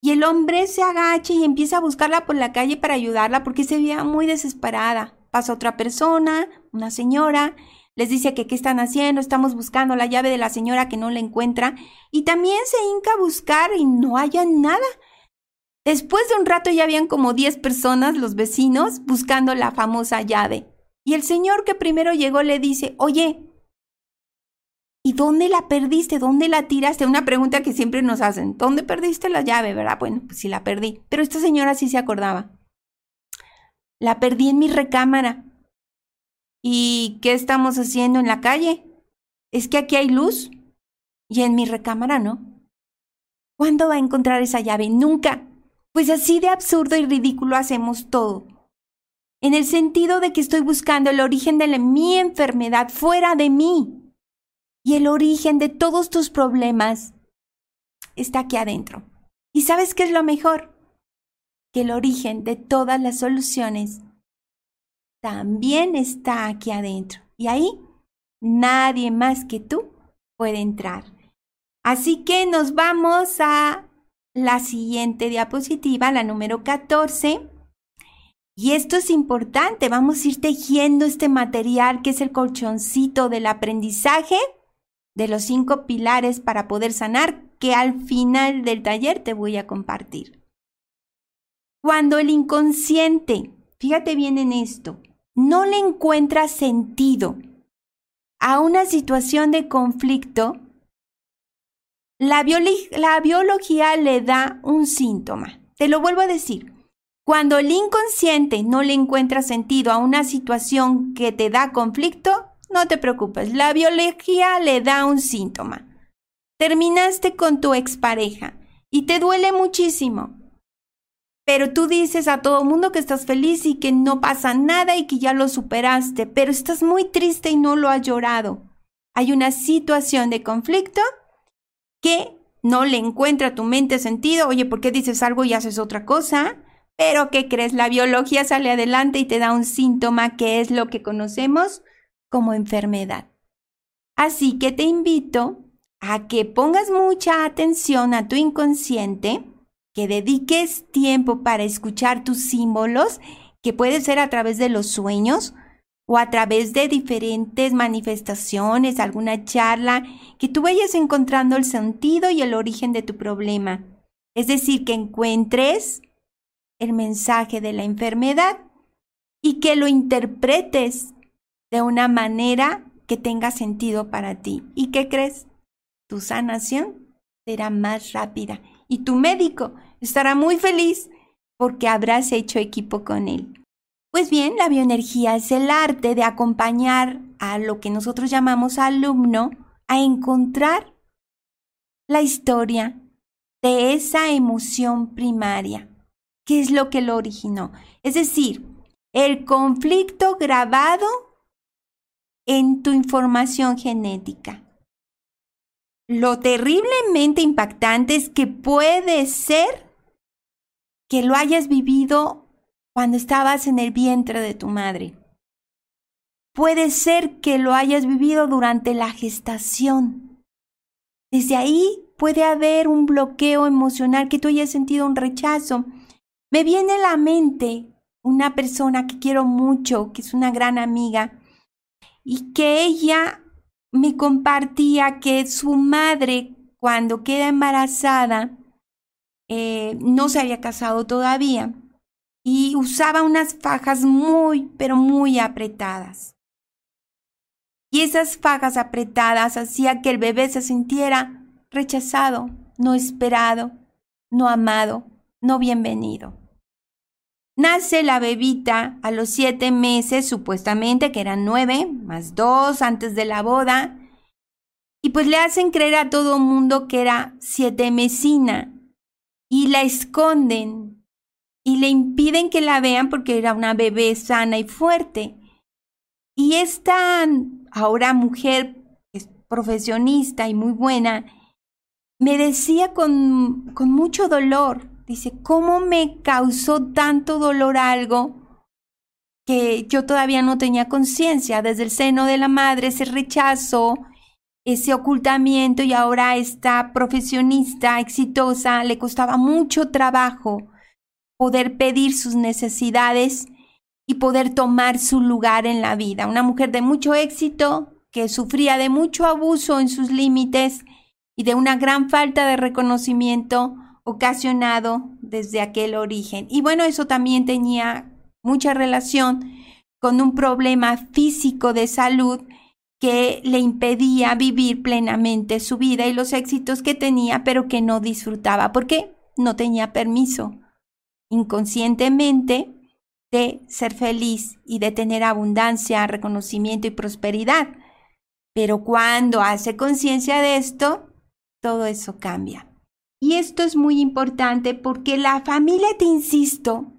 Y el hombre se agacha y empieza a buscarla por la calle para ayudarla porque se veía muy desesperada. Pasa otra persona, una señora, les dice que qué están haciendo, estamos buscando la llave de la señora que no la encuentra y también se hinca a buscar y no hayan nada. Después de un rato ya habían como 10 personas, los vecinos, buscando la famosa llave. Y el señor que primero llegó le dice, oye, ¿y dónde la perdiste? ¿Dónde la tiraste? Una pregunta que siempre nos hacen, ¿dónde perdiste la llave? ¿Verdad? Bueno, pues sí la perdí. Pero esta señora sí se acordaba. La perdí en mi recámara. ¿Y qué estamos haciendo en la calle? Es que aquí hay luz y en mi recámara no. ¿Cuándo va a encontrar esa llave? Nunca. Pues así de absurdo y ridículo hacemos todo. En el sentido de que estoy buscando el origen de mi enfermedad fuera de mí. Y el origen de todos tus problemas está aquí adentro. ¿Y sabes qué es lo mejor? Que el origen de todas las soluciones también está aquí adentro. Y ahí nadie más que tú puede entrar. Así que nos vamos a la siguiente diapositiva, la número 14. Y esto es importante, vamos a ir tejiendo este material que es el colchoncito del aprendizaje de los cinco pilares para poder sanar que al final del taller te voy a compartir. Cuando el inconsciente, fíjate bien en esto, no le encuentra sentido a una situación de conflicto, la, biología le da un síntoma. Te lo vuelvo a decir. Cuando el inconsciente no le encuentra sentido a una situación que te da conflicto, no te preocupes, la biología le da un síntoma. Terminaste con tu expareja y te duele muchísimo. Pero tú dices a todo mundo que estás feliz y que no pasa nada y que ya lo superaste, pero estás muy triste y no lo has llorado. Hay una situación de conflicto que no le encuentra a tu mente sentido, oye, ¿por qué dices algo y haces otra cosa? Pero ¿qué crees? La biología sale adelante y te da un síntoma que es lo que conocemos como enfermedad. Así que te invito a que pongas mucha atención a tu inconsciente, que dediques tiempo para escuchar tus símbolos, que puede ser a través de los sueños, o a través de diferentes manifestaciones, alguna charla, que tú vayas encontrando el sentido y el origen de tu problema. Es decir, que encuentres el mensaje de la enfermedad y que lo interpretes de una manera que tenga sentido para ti. ¿Y qué crees? Tu sanación será más rápida y tu médico estará muy feliz porque habrás hecho equipo con él. Pues bien, la bioenergía es el arte de acompañar a lo que nosotros llamamos alumno a encontrar la historia de esa emoción primaria, que es lo que lo originó. Es decir, el conflicto grabado en tu información genética. Lo terriblemente impactante es que puede ser que lo hayas vivido cuando estabas en el vientre de tu madre. Puede ser que lo hayas vivido durante la gestación. Desde ahí puede haber un bloqueo emocional, que tú hayas sentido un rechazo. Me viene a la mente una persona que quiero mucho, que es una gran amiga, y que ella me compartía que su madre, cuando queda embarazada, eh, no se había casado todavía y usaba unas fajas muy, pero muy apretadas. Y esas fajas apretadas hacía que el bebé se sintiera rechazado, no esperado, no amado, no bienvenido. Nace la bebita a los siete meses, supuestamente que eran nueve, más dos antes de la boda, y pues le hacen creer a todo mundo que era siete mesina. Y la esconden. Y le impiden que la vean porque era una bebé sana y fuerte. Y esta ahora mujer es profesionista y muy buena, me decía con, con mucho dolor, dice, ¿cómo me causó tanto dolor algo que yo todavía no tenía conciencia desde el seno de la madre, ese rechazo, ese ocultamiento y ahora esta profesionista exitosa le costaba mucho trabajo poder pedir sus necesidades y poder tomar su lugar en la vida. Una mujer de mucho éxito que sufría de mucho abuso en sus límites y de una gran falta de reconocimiento ocasionado desde aquel origen. Y bueno, eso también tenía mucha relación con un problema físico de salud que le impedía vivir plenamente su vida y los éxitos que tenía, pero que no disfrutaba, porque no tenía permiso inconscientemente de ser feliz y de tener abundancia, reconocimiento y prosperidad. Pero cuando hace conciencia de esto, todo eso cambia. Y esto es muy importante porque la familia, te insisto,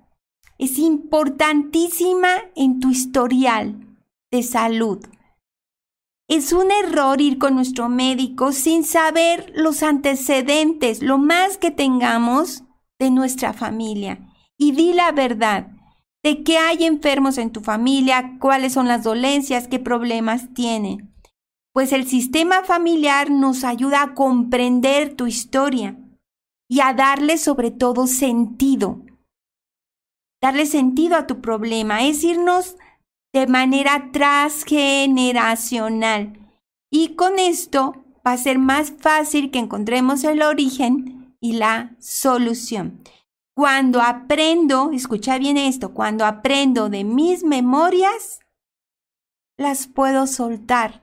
es importantísima en tu historial de salud. Es un error ir con nuestro médico sin saber los antecedentes, lo más que tengamos de nuestra familia. Y di la verdad de que hay enfermos en tu familia, cuáles son las dolencias, qué problemas tienen. Pues el sistema familiar nos ayuda a comprender tu historia y a darle sobre todo sentido. Darle sentido a tu problema es irnos de manera transgeneracional. Y con esto va a ser más fácil que encontremos el origen y la solución. Cuando aprendo, escucha bien esto, cuando aprendo de mis memorias, las puedo soltar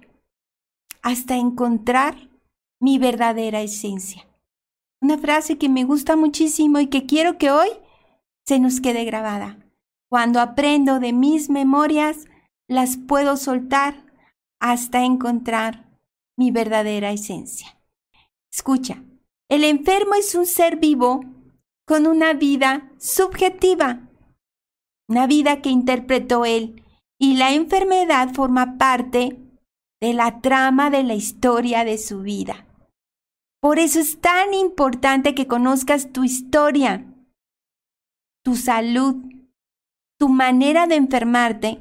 hasta encontrar mi verdadera esencia. Una frase que me gusta muchísimo y que quiero que hoy se nos quede grabada. Cuando aprendo de mis memorias, las puedo soltar hasta encontrar mi verdadera esencia. Escucha, el enfermo es un ser vivo con una vida subjetiva, una vida que interpretó él, y la enfermedad forma parte de la trama de la historia de su vida. Por eso es tan importante que conozcas tu historia, tu salud, tu manera de enfermarte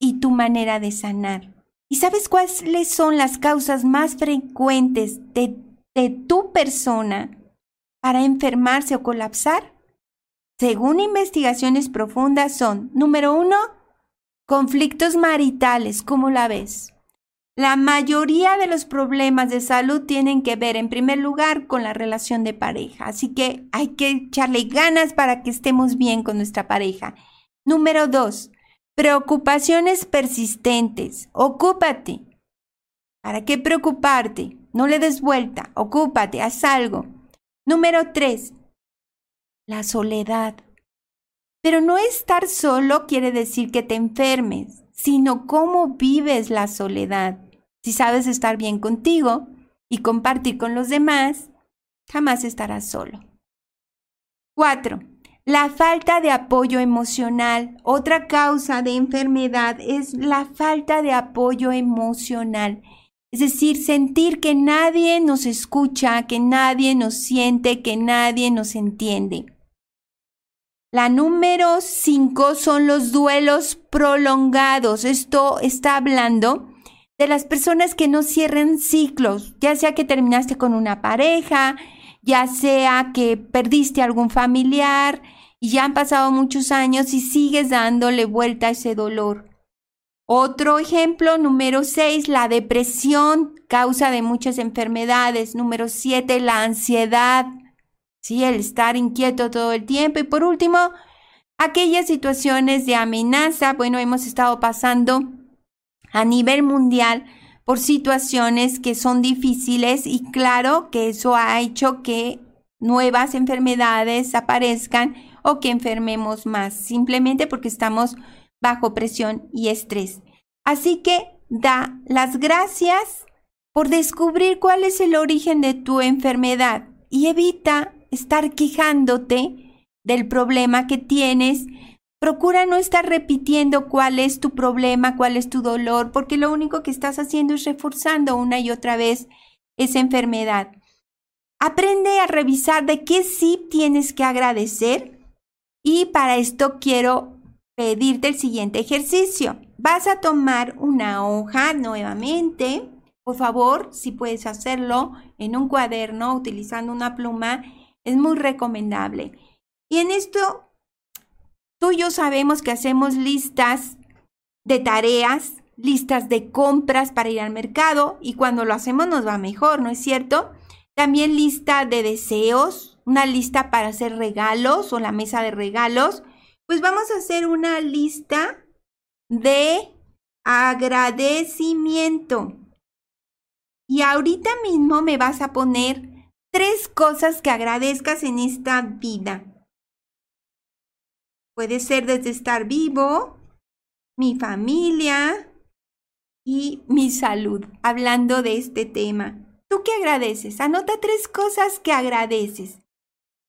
y tu manera de sanar. ¿Y sabes cuáles son las causas más frecuentes de, tu persona para enfermarse o colapsar? Según investigaciones profundas son, número uno, conflictos maritales, ¿cómo la ves? La mayoría de los problemas de salud tienen que ver, en primer lugar, con la relación de pareja. Así que hay que echarle ganas para que estemos bien con nuestra pareja. Número dos, preocupaciones persistentes. Ocúpate. ¿Para qué preocuparte? No le des vuelta. Ocúpate, haz algo. Número tres, la soledad. Pero no estar solo quiere decir que te enfermes, sino cómo vives la soledad. Si sabes estar bien contigo y compartir con los demás, jamás estarás solo. 4. La falta de apoyo emocional. Otra causa de enfermedad es la falta de apoyo emocional. Es decir, sentir que nadie nos escucha, que nadie nos siente, que nadie nos entiende. La número 5 son los duelos prolongados. Esto está hablando de las personas que no cierren ciclos, ya sea que terminaste con una pareja, ya sea que perdiste algún familiar y ya han pasado muchos años y sigues dándole vuelta a ese dolor. Otro ejemplo, número 6, la depresión, causa de muchas enfermedades. Número 7, la ansiedad, ¿sí? el estar inquieto todo el tiempo. Y por último, aquellas situaciones de amenaza. Bueno, hemos estado pasando a nivel mundial por situaciones que son difíciles y claro que eso ha hecho que nuevas enfermedades aparezcan o que enfermemos más, simplemente porque estamos bajo presión y estrés. Así que da las gracias por descubrir cuál es el origen de tu enfermedad y evita estar quejándote del problema que tienes Procura no estar repitiendo cuál es tu problema, cuál es tu dolor, porque lo único que estás haciendo es reforzando una y otra vez esa enfermedad. Aprende a revisar de qué sí tienes que agradecer y para esto quiero pedirte el siguiente ejercicio. Vas a tomar una hoja nuevamente, por favor, si puedes hacerlo en un cuaderno utilizando una pluma, es muy recomendable. Y en esto Tú y yo sabemos que hacemos listas de tareas, listas de compras para ir al mercado y cuando lo hacemos nos va mejor, ¿no es cierto? También lista de deseos, una lista para hacer regalos o la mesa de regalos. Pues vamos a hacer una lista de agradecimiento. Y ahorita mismo me vas a poner tres cosas que agradezcas en esta vida. Puede ser desde estar vivo, mi familia y mi salud, hablando de este tema. ¿Tú qué agradeces? Anota tres cosas que agradeces.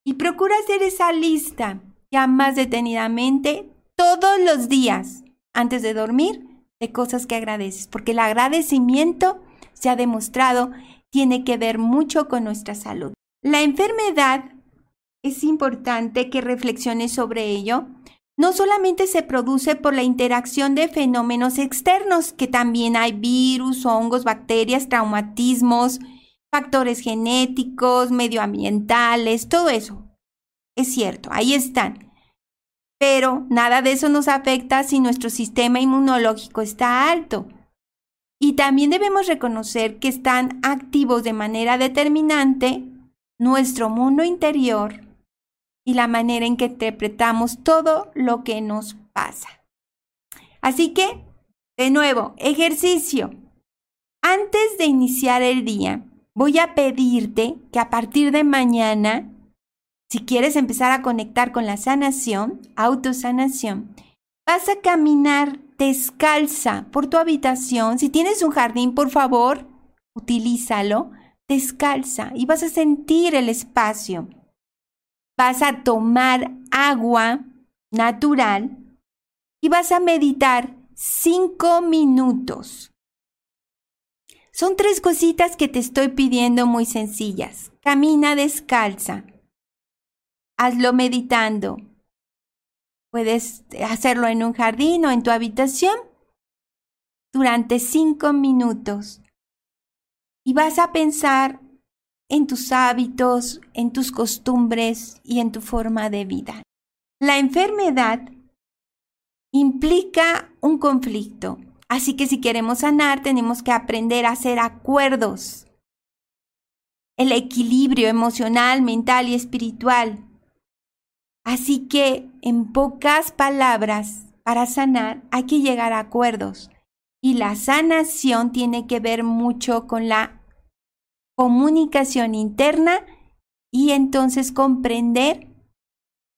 Y procura hacer esa lista ya más detenidamente todos los días antes de dormir de cosas que agradeces, porque el agradecimiento se ha demostrado tiene que ver mucho con nuestra salud. La enfermedad es importante que reflexiones sobre ello. No solamente se produce por la interacción de fenómenos externos, que también hay virus, hongos, bacterias, traumatismos, factores genéticos, medioambientales, todo eso. Es cierto, ahí están. Pero nada de eso nos afecta si nuestro sistema inmunológico está alto. Y también debemos reconocer que están activos de manera determinante nuestro mundo interior y la manera en que interpretamos todo lo que nos pasa. Así que, de nuevo, ejercicio. Antes de iniciar el día, voy a pedirte que a partir de mañana, si quieres empezar a conectar con la sanación, autosanación, vas a caminar descalza por tu habitación. Si tienes un jardín, por favor, utilízalo descalza y vas a sentir el espacio. Vas a tomar agua natural y vas a meditar cinco minutos. Son tres cositas que te estoy pidiendo muy sencillas. Camina descalza. Hazlo meditando. Puedes hacerlo en un jardín o en tu habitación durante cinco minutos y vas a pensar en tus hábitos, en tus costumbres y en tu forma de vida. La enfermedad implica un conflicto, así que si queremos sanar tenemos que aprender a hacer acuerdos. El equilibrio emocional, mental y espiritual. Así que, en pocas palabras, para sanar hay que llegar a acuerdos. Y la sanación tiene que ver mucho con la comunicación interna y entonces comprender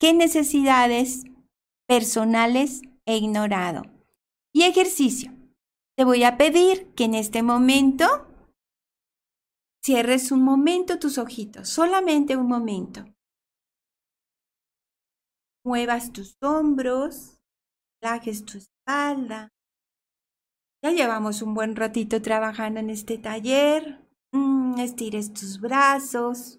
qué necesidades personales he ignorado. Y ejercicio. Te voy a pedir que en este momento cierres un momento tus ojitos, solamente un momento. Muevas tus hombros, relajes tu espalda. Ya llevamos un buen ratito trabajando en este taller. Mm, estires tus brazos,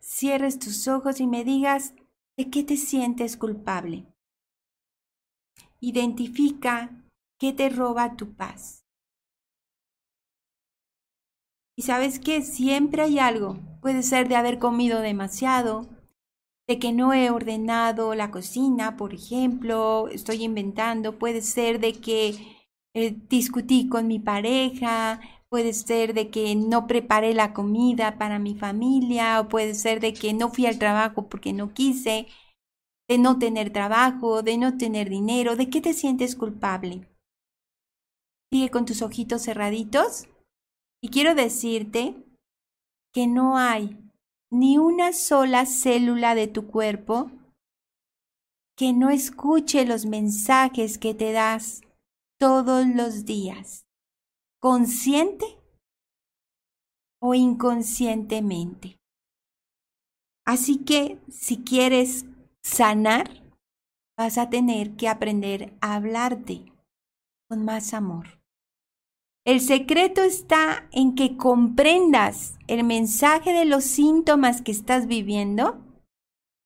cierres tus ojos y me digas de qué te sientes culpable. Identifica qué te roba tu paz. Y sabes que siempre hay algo. Puede ser de haber comido demasiado, de que no he ordenado la cocina, por ejemplo, estoy inventando, puede ser de que eh, discutí con mi pareja, puede ser de que no preparé la comida para mi familia, o puede ser de que no fui al trabajo porque no quise, de no tener trabajo, de no tener dinero, ¿de qué te sientes culpable? Sigue con tus ojitos cerraditos y quiero decirte que no hay ni una sola célula de tu cuerpo que no escuche los mensajes que te das todos los días consciente o inconscientemente. Así que si quieres sanar, vas a tener que aprender a hablarte con más amor. El secreto está en que comprendas el mensaje de los síntomas que estás viviendo,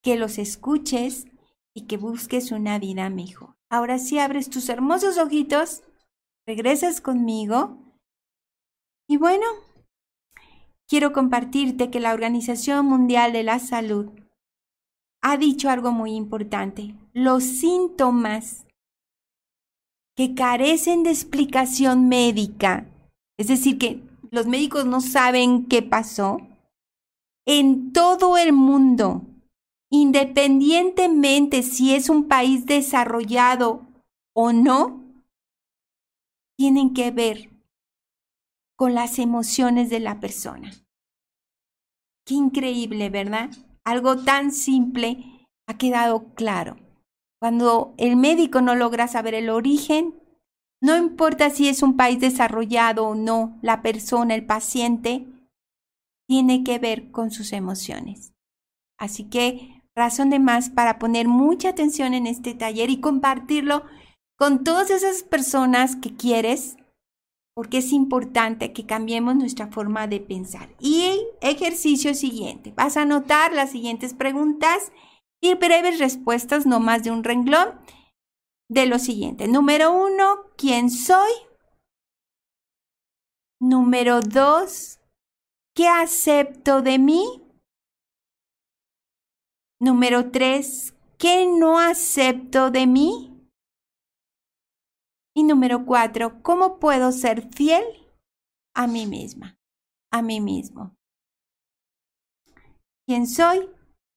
que los escuches y que busques una vida mejor. Ahora sí abres tus hermosos ojitos, regresas conmigo y bueno, quiero compartirte que la Organización Mundial de la Salud ha dicho algo muy importante. Los síntomas que carecen de explicación médica, es decir, que los médicos no saben qué pasó, en todo el mundo, independientemente si es un país desarrollado o no, tienen que ver con las emociones de la persona. Qué increíble, ¿verdad? Algo tan simple ha quedado claro. Cuando el médico no logra saber el origen, no importa si es un país desarrollado o no, la persona, el paciente, tiene que ver con sus emociones. Así que razón de más para poner mucha atención en este taller y compartirlo con todas esas personas que quieres porque es importante que cambiemos nuestra forma de pensar. Y ejercicio siguiente. Vas a anotar las siguientes preguntas y breves respuestas, no más de un renglón, de lo siguiente. Número uno, ¿quién soy? Número dos, ¿qué acepto de mí? Número tres, ¿qué no acepto de mí? Y número cuatro, ¿cómo puedo ser fiel a mí misma, a mí mismo? ¿Quién soy?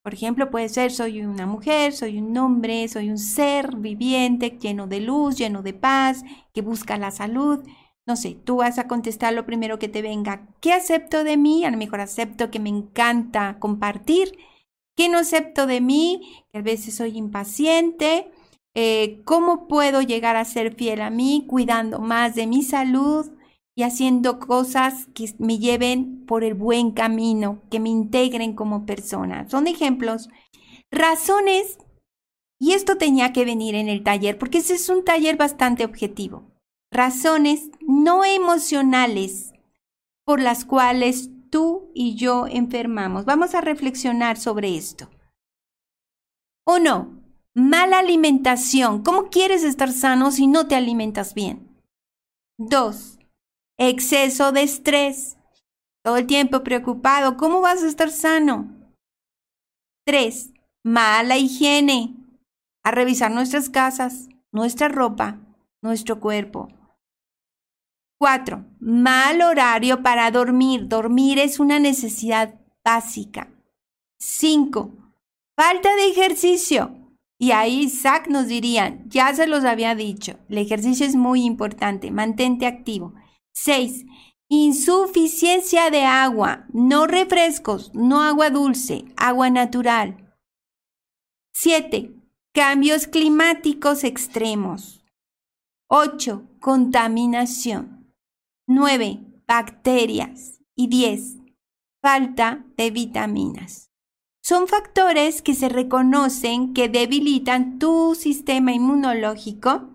Por ejemplo, puede ser soy una mujer, soy un hombre, soy un ser viviente, lleno de luz, lleno de paz, que busca la salud. No sé, tú vas a contestar lo primero que te venga. ¿Qué acepto de mí? A lo mejor acepto que me encanta compartir. ¿Qué no acepto de mí? Que a veces soy impaciente, eh, cómo puedo llegar a ser fiel a mí, cuidando más de mi salud y haciendo cosas que me lleven por el buen camino, que me integren como persona. Son ejemplos, razones, y esto tenía que venir en el taller, porque ese es un taller bastante objetivo. Razones no emocionales por las cuales tú y yo enfermamos. Vamos a reflexionar sobre esto. Uno, Mala alimentación. ¿Cómo quieres estar sano si no te alimentas bien? 2. Exceso de estrés. Todo el tiempo preocupado. ¿Cómo vas a estar sano? 3. Mala higiene. A revisar nuestras casas, nuestra ropa, nuestro cuerpo. 4. Mal horario para dormir. Dormir es una necesidad básica. 5. Falta de ejercicio. Y ahí Isaac nos diría, ya se los había dicho, el ejercicio es muy importante, mantente activo. 6. Insuficiencia de agua, no refrescos, no agua dulce, agua natural. 7. Cambios climáticos extremos. 8. Contaminación. 9. Bacterias. Y 10. Falta de vitaminas. Son factores que se reconocen que debilitan tu sistema inmunológico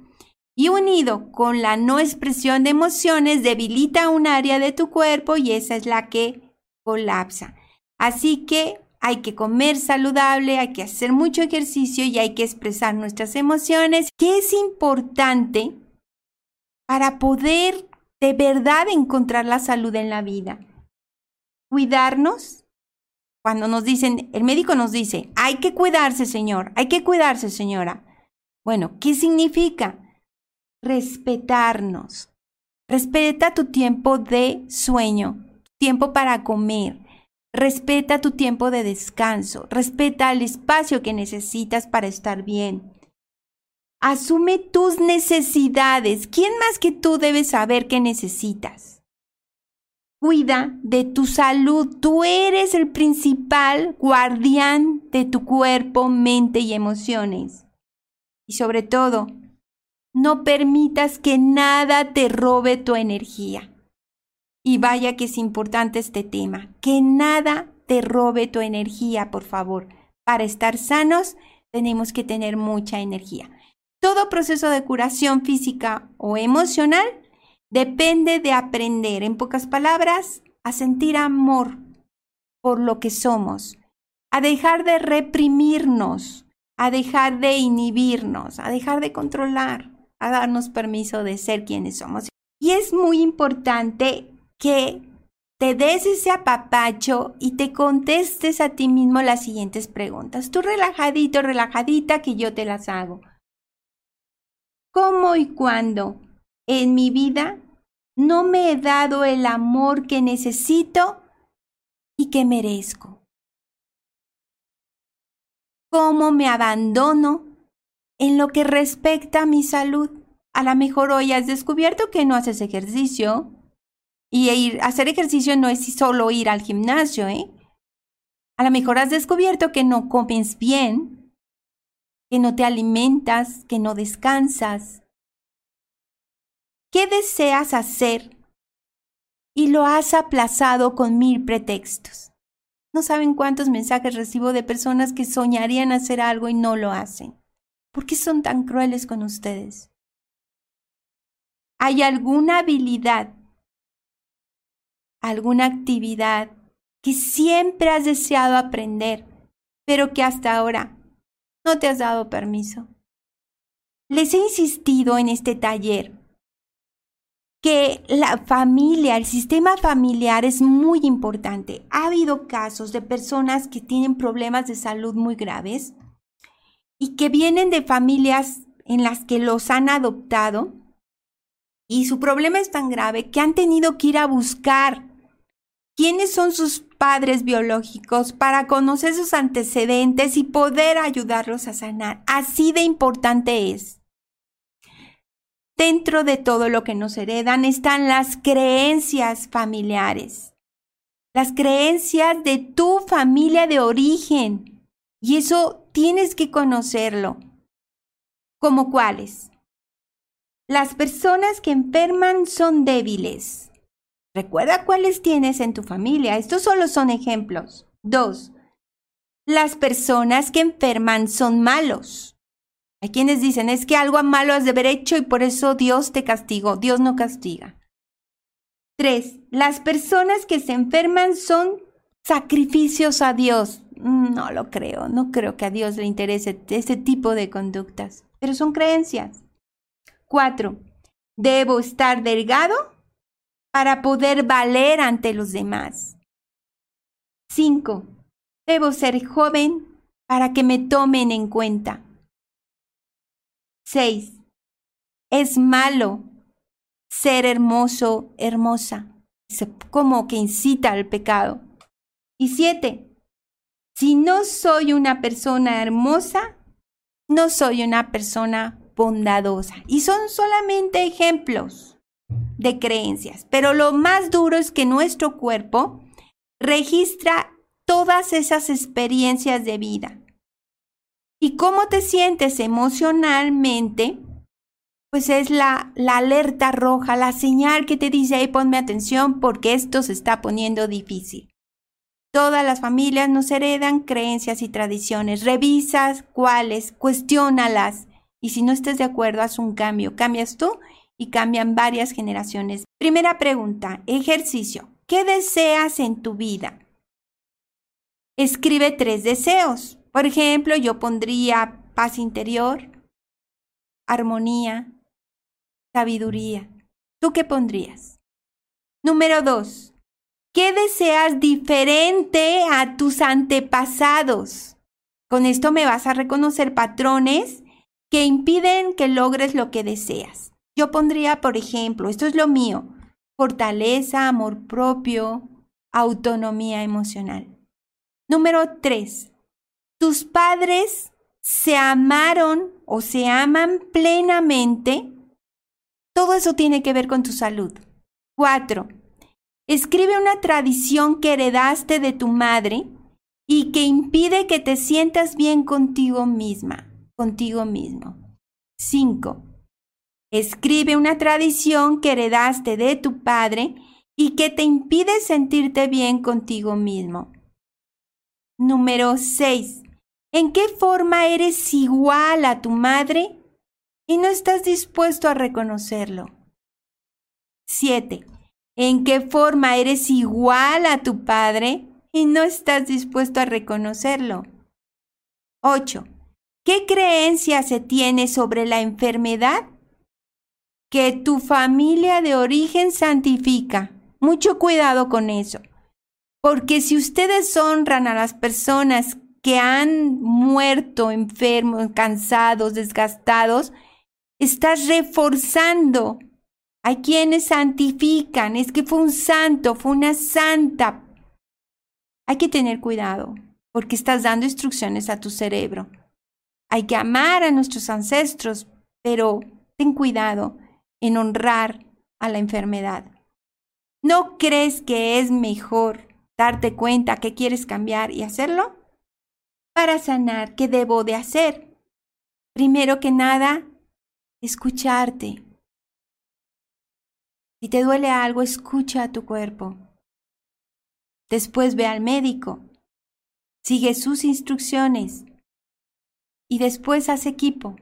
y unido con la no expresión de emociones debilita un área de tu cuerpo y esa es la que colapsa. Así que hay que comer saludable, hay que hacer mucho ejercicio y hay que expresar nuestras emociones, que es importante para poder de verdad encontrar la salud en la vida. Cuidarnos cuando nos dicen, el médico nos dice, hay que cuidarse, señor, hay que cuidarse, señora. Bueno, ¿qué significa? Respetarnos. Respeta tu tiempo de sueño, tiempo para comer. Respeta tu tiempo de descanso. Respeta el espacio que necesitas para estar bien. Asume tus necesidades. ¿Quién más que tú debe saber qué necesitas? Cuida de tu salud. Tú eres el principal guardián de tu cuerpo, mente y emociones. Y sobre todo, no permitas que nada te robe tu energía. Y vaya que es importante este tema. Que nada te robe tu energía, por favor. Para estar sanos tenemos que tener mucha energía. Todo proceso de curación física o emocional depende de aprender, en pocas palabras, a sentir amor por lo que somos, a dejar de reprimirnos, a dejar de inhibirnos, a dejar de controlar, a darnos permiso de ser quienes somos. Y es muy importante que te des ese apapacho y te contestes a ti mismo las siguientes preguntas. Tú relajadito, relajadita, que yo te las hago. ¿Cómo y cuándo en mi vida no me he dado el amor que necesito y que merezco? ¿Cómo me abandono en lo que respecta a mi salud? A lo mejor hoy has descubierto que no haces ejercicio, y ir, hacer ejercicio no es solo ir al gimnasio, ¿eh? A lo mejor has descubierto que no comes bien, que no te alimentas, que no descansas. ¿Qué deseas hacer? Y lo has aplazado con mil pretextos. No saben cuántos mensajes recibo de personas que soñarían hacer algo y no lo hacen. ¿Por qué son tan crueles con ustedes? ¿Hay alguna habilidad alguna actividad que siempre has deseado aprender, pero que hasta ahora no te has dado permiso. Les he insistido en este taller que la familia, el sistema familiar es muy importante. Ha habido casos de personas que tienen problemas de salud muy graves y que vienen de familias en las que los han adoptado y su problema es tan grave que han tenido que ir a buscar quiénes son sus padres biológicos para conocer sus antecedentes y poder ayudarlos a sanar. Así de importante es. Dentro de todo lo que nos heredan están las creencias familiares, las creencias de tu familia de origen. Y eso tienes que conocerlo. ¿Como cuáles? Las personas que enferman son débiles. Recuerda cuáles tienes en tu familia. Estos solo son ejemplos. Dos, las personas que enferman son malos. Hay quienes dicen, es que algo malo has de haber hecho y por eso Dios te castigó. Dios no castiga. Tres, las personas que se enferman son sacrificios a Dios. No lo creo, no creo que a Dios le interese ese tipo de conductas, pero son creencias. Cuatro, debo estar delgado para poder valer ante los demás. 5. Debo ser joven para que me tomen en cuenta. 6. Es malo ser hermoso, hermosa, como que incita al pecado. Y 7. Si no soy una persona hermosa, no soy una persona bondadosa. Y son solamente ejemplos de creencias. Pero lo más duro es que nuestro cuerpo registra todas esas experiencias de vida. Y cómo te sientes emocionalmente, pues es la, alerta roja, la señal que te dice, hey, ponme atención porque esto se está poniendo difícil. Todas las familias nos heredan creencias y tradiciones. Revisas cuáles, cuestiónalas. Y si no estás de acuerdo, haz un cambio. Cambias tú y cambian varias generaciones. Primera pregunta, ejercicio. ¿Qué deseas en tu vida? Escribe tres deseos. Por ejemplo, yo pondría paz interior, armonía, sabiduría. ¿Tú qué pondrías? Número dos, ¿qué deseas diferente a tus antepasados? Con esto me vas a reconocer patrones que impiden que logres lo que deseas. Yo pondría, por ejemplo, esto es lo mío, fortaleza, amor propio, autonomía emocional. Número tres, tus padres se amaron o se aman plenamente. Todo eso tiene que ver con tu salud. Cuatro, escribe una tradición que heredaste de tu madre y que impide que te sientas bien contigo misma, contigo mismo. Cinco, Escribe una tradición que heredaste de tu padre y que te impide sentirte bien contigo mismo. Número 6. ¿En qué forma eres igual a tu madre y no estás dispuesto a reconocerlo? 7. ¿En qué forma eres igual a tu padre y no estás dispuesto a reconocerlo? 8. ¿Qué creencia se tiene sobre la enfermedad que tu familia de origen santifica Mucho cuidado con eso. Porque si ustedes honran a las personas que han muerto enfermos, cansados, desgastados, estás reforzando hay quienes santifican, es que fue un santo, fue una santa. Hay que tener cuidado, porque estás dando instrucciones a tu cerebro. Hay que amar a nuestros ancestros, pero ten cuidado en honrar a la enfermedad. ¿No crees que es mejor darte cuenta que quieres cambiar y hacerlo? Para sanar, ¿qué debo de hacer? Primero que nada, escucharte, si te duele algo, escucha a tu cuerpo. Después ve al médico. Sigue sus instrucciones. Y después haz equipo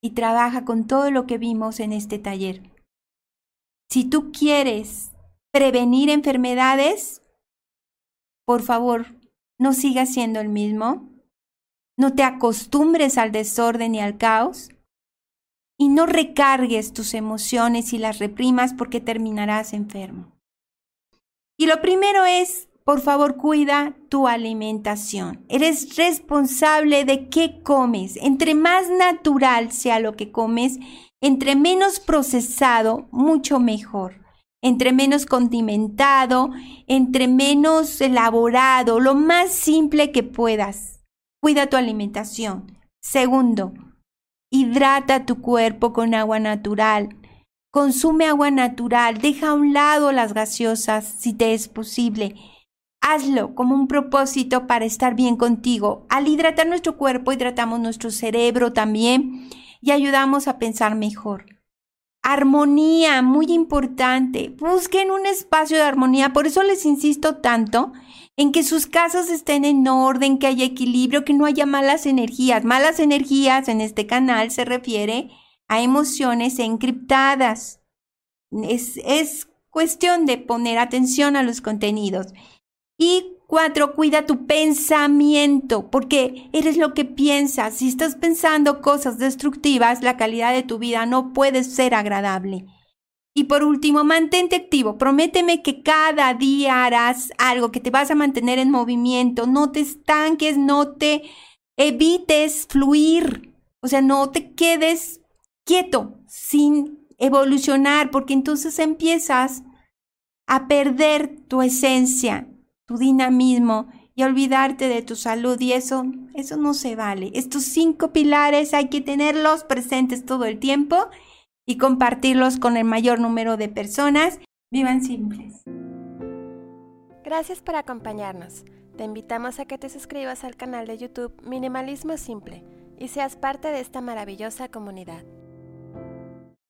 y trabaja con todo lo que vimos en este taller. Si tú quieres prevenir enfermedades, por favor, no sigas siendo el mismo. No te acostumbres al desorden y al caos y no recargues tus emociones y las reprimas porque terminarás enfermo. Y lo primero es, por favor, cuida tu alimentación. Eres responsable de qué comes. Entre más natural sea lo que comes, entre menos procesado, mucho mejor. Entre menos condimentado, entre menos elaborado, lo más simple que puedas. Cuida tu alimentación. Segundo, Hidrata tu cuerpo con agua natural. Consume agua natural. Deja a un lado las gaseosas si te es posible. Hazlo como un propósito para estar bien contigo. Al hidratar nuestro cuerpo, hidratamos nuestro cerebro también y ayudamos a pensar mejor. Armonía, muy importante. Busquen un espacio de armonía. Por eso les insisto tanto en que sus casas estén en orden, que haya equilibrio, que no haya malas energías. Malas energías en este canal se refiere a emociones encriptadas. Es, es cuestión de poner atención a los contenidos. Y cuatro, cuida tu pensamiento, porque eres lo que piensas. Si estás pensando cosas destructivas, la calidad de tu vida no puede ser agradable. Y por último, mantente activo. Prométeme que cada día harás algo, que te vas a mantener en movimiento. No te estanques, no te evites fluir. O sea, no te quedes quieto sin evolucionar, porque entonces empiezas a perder tu esencia, tu dinamismo y olvidarte de tu salud y eso, eso no se vale. Estos cinco pilares hay que tenerlos presentes todo el tiempo y compartirlos con el mayor número de personas. Vivan simples. Gracias por acompañarnos. Te invitamos a que te suscribas al canal de YouTube Minimalismo Simple y seas parte de esta maravillosa comunidad.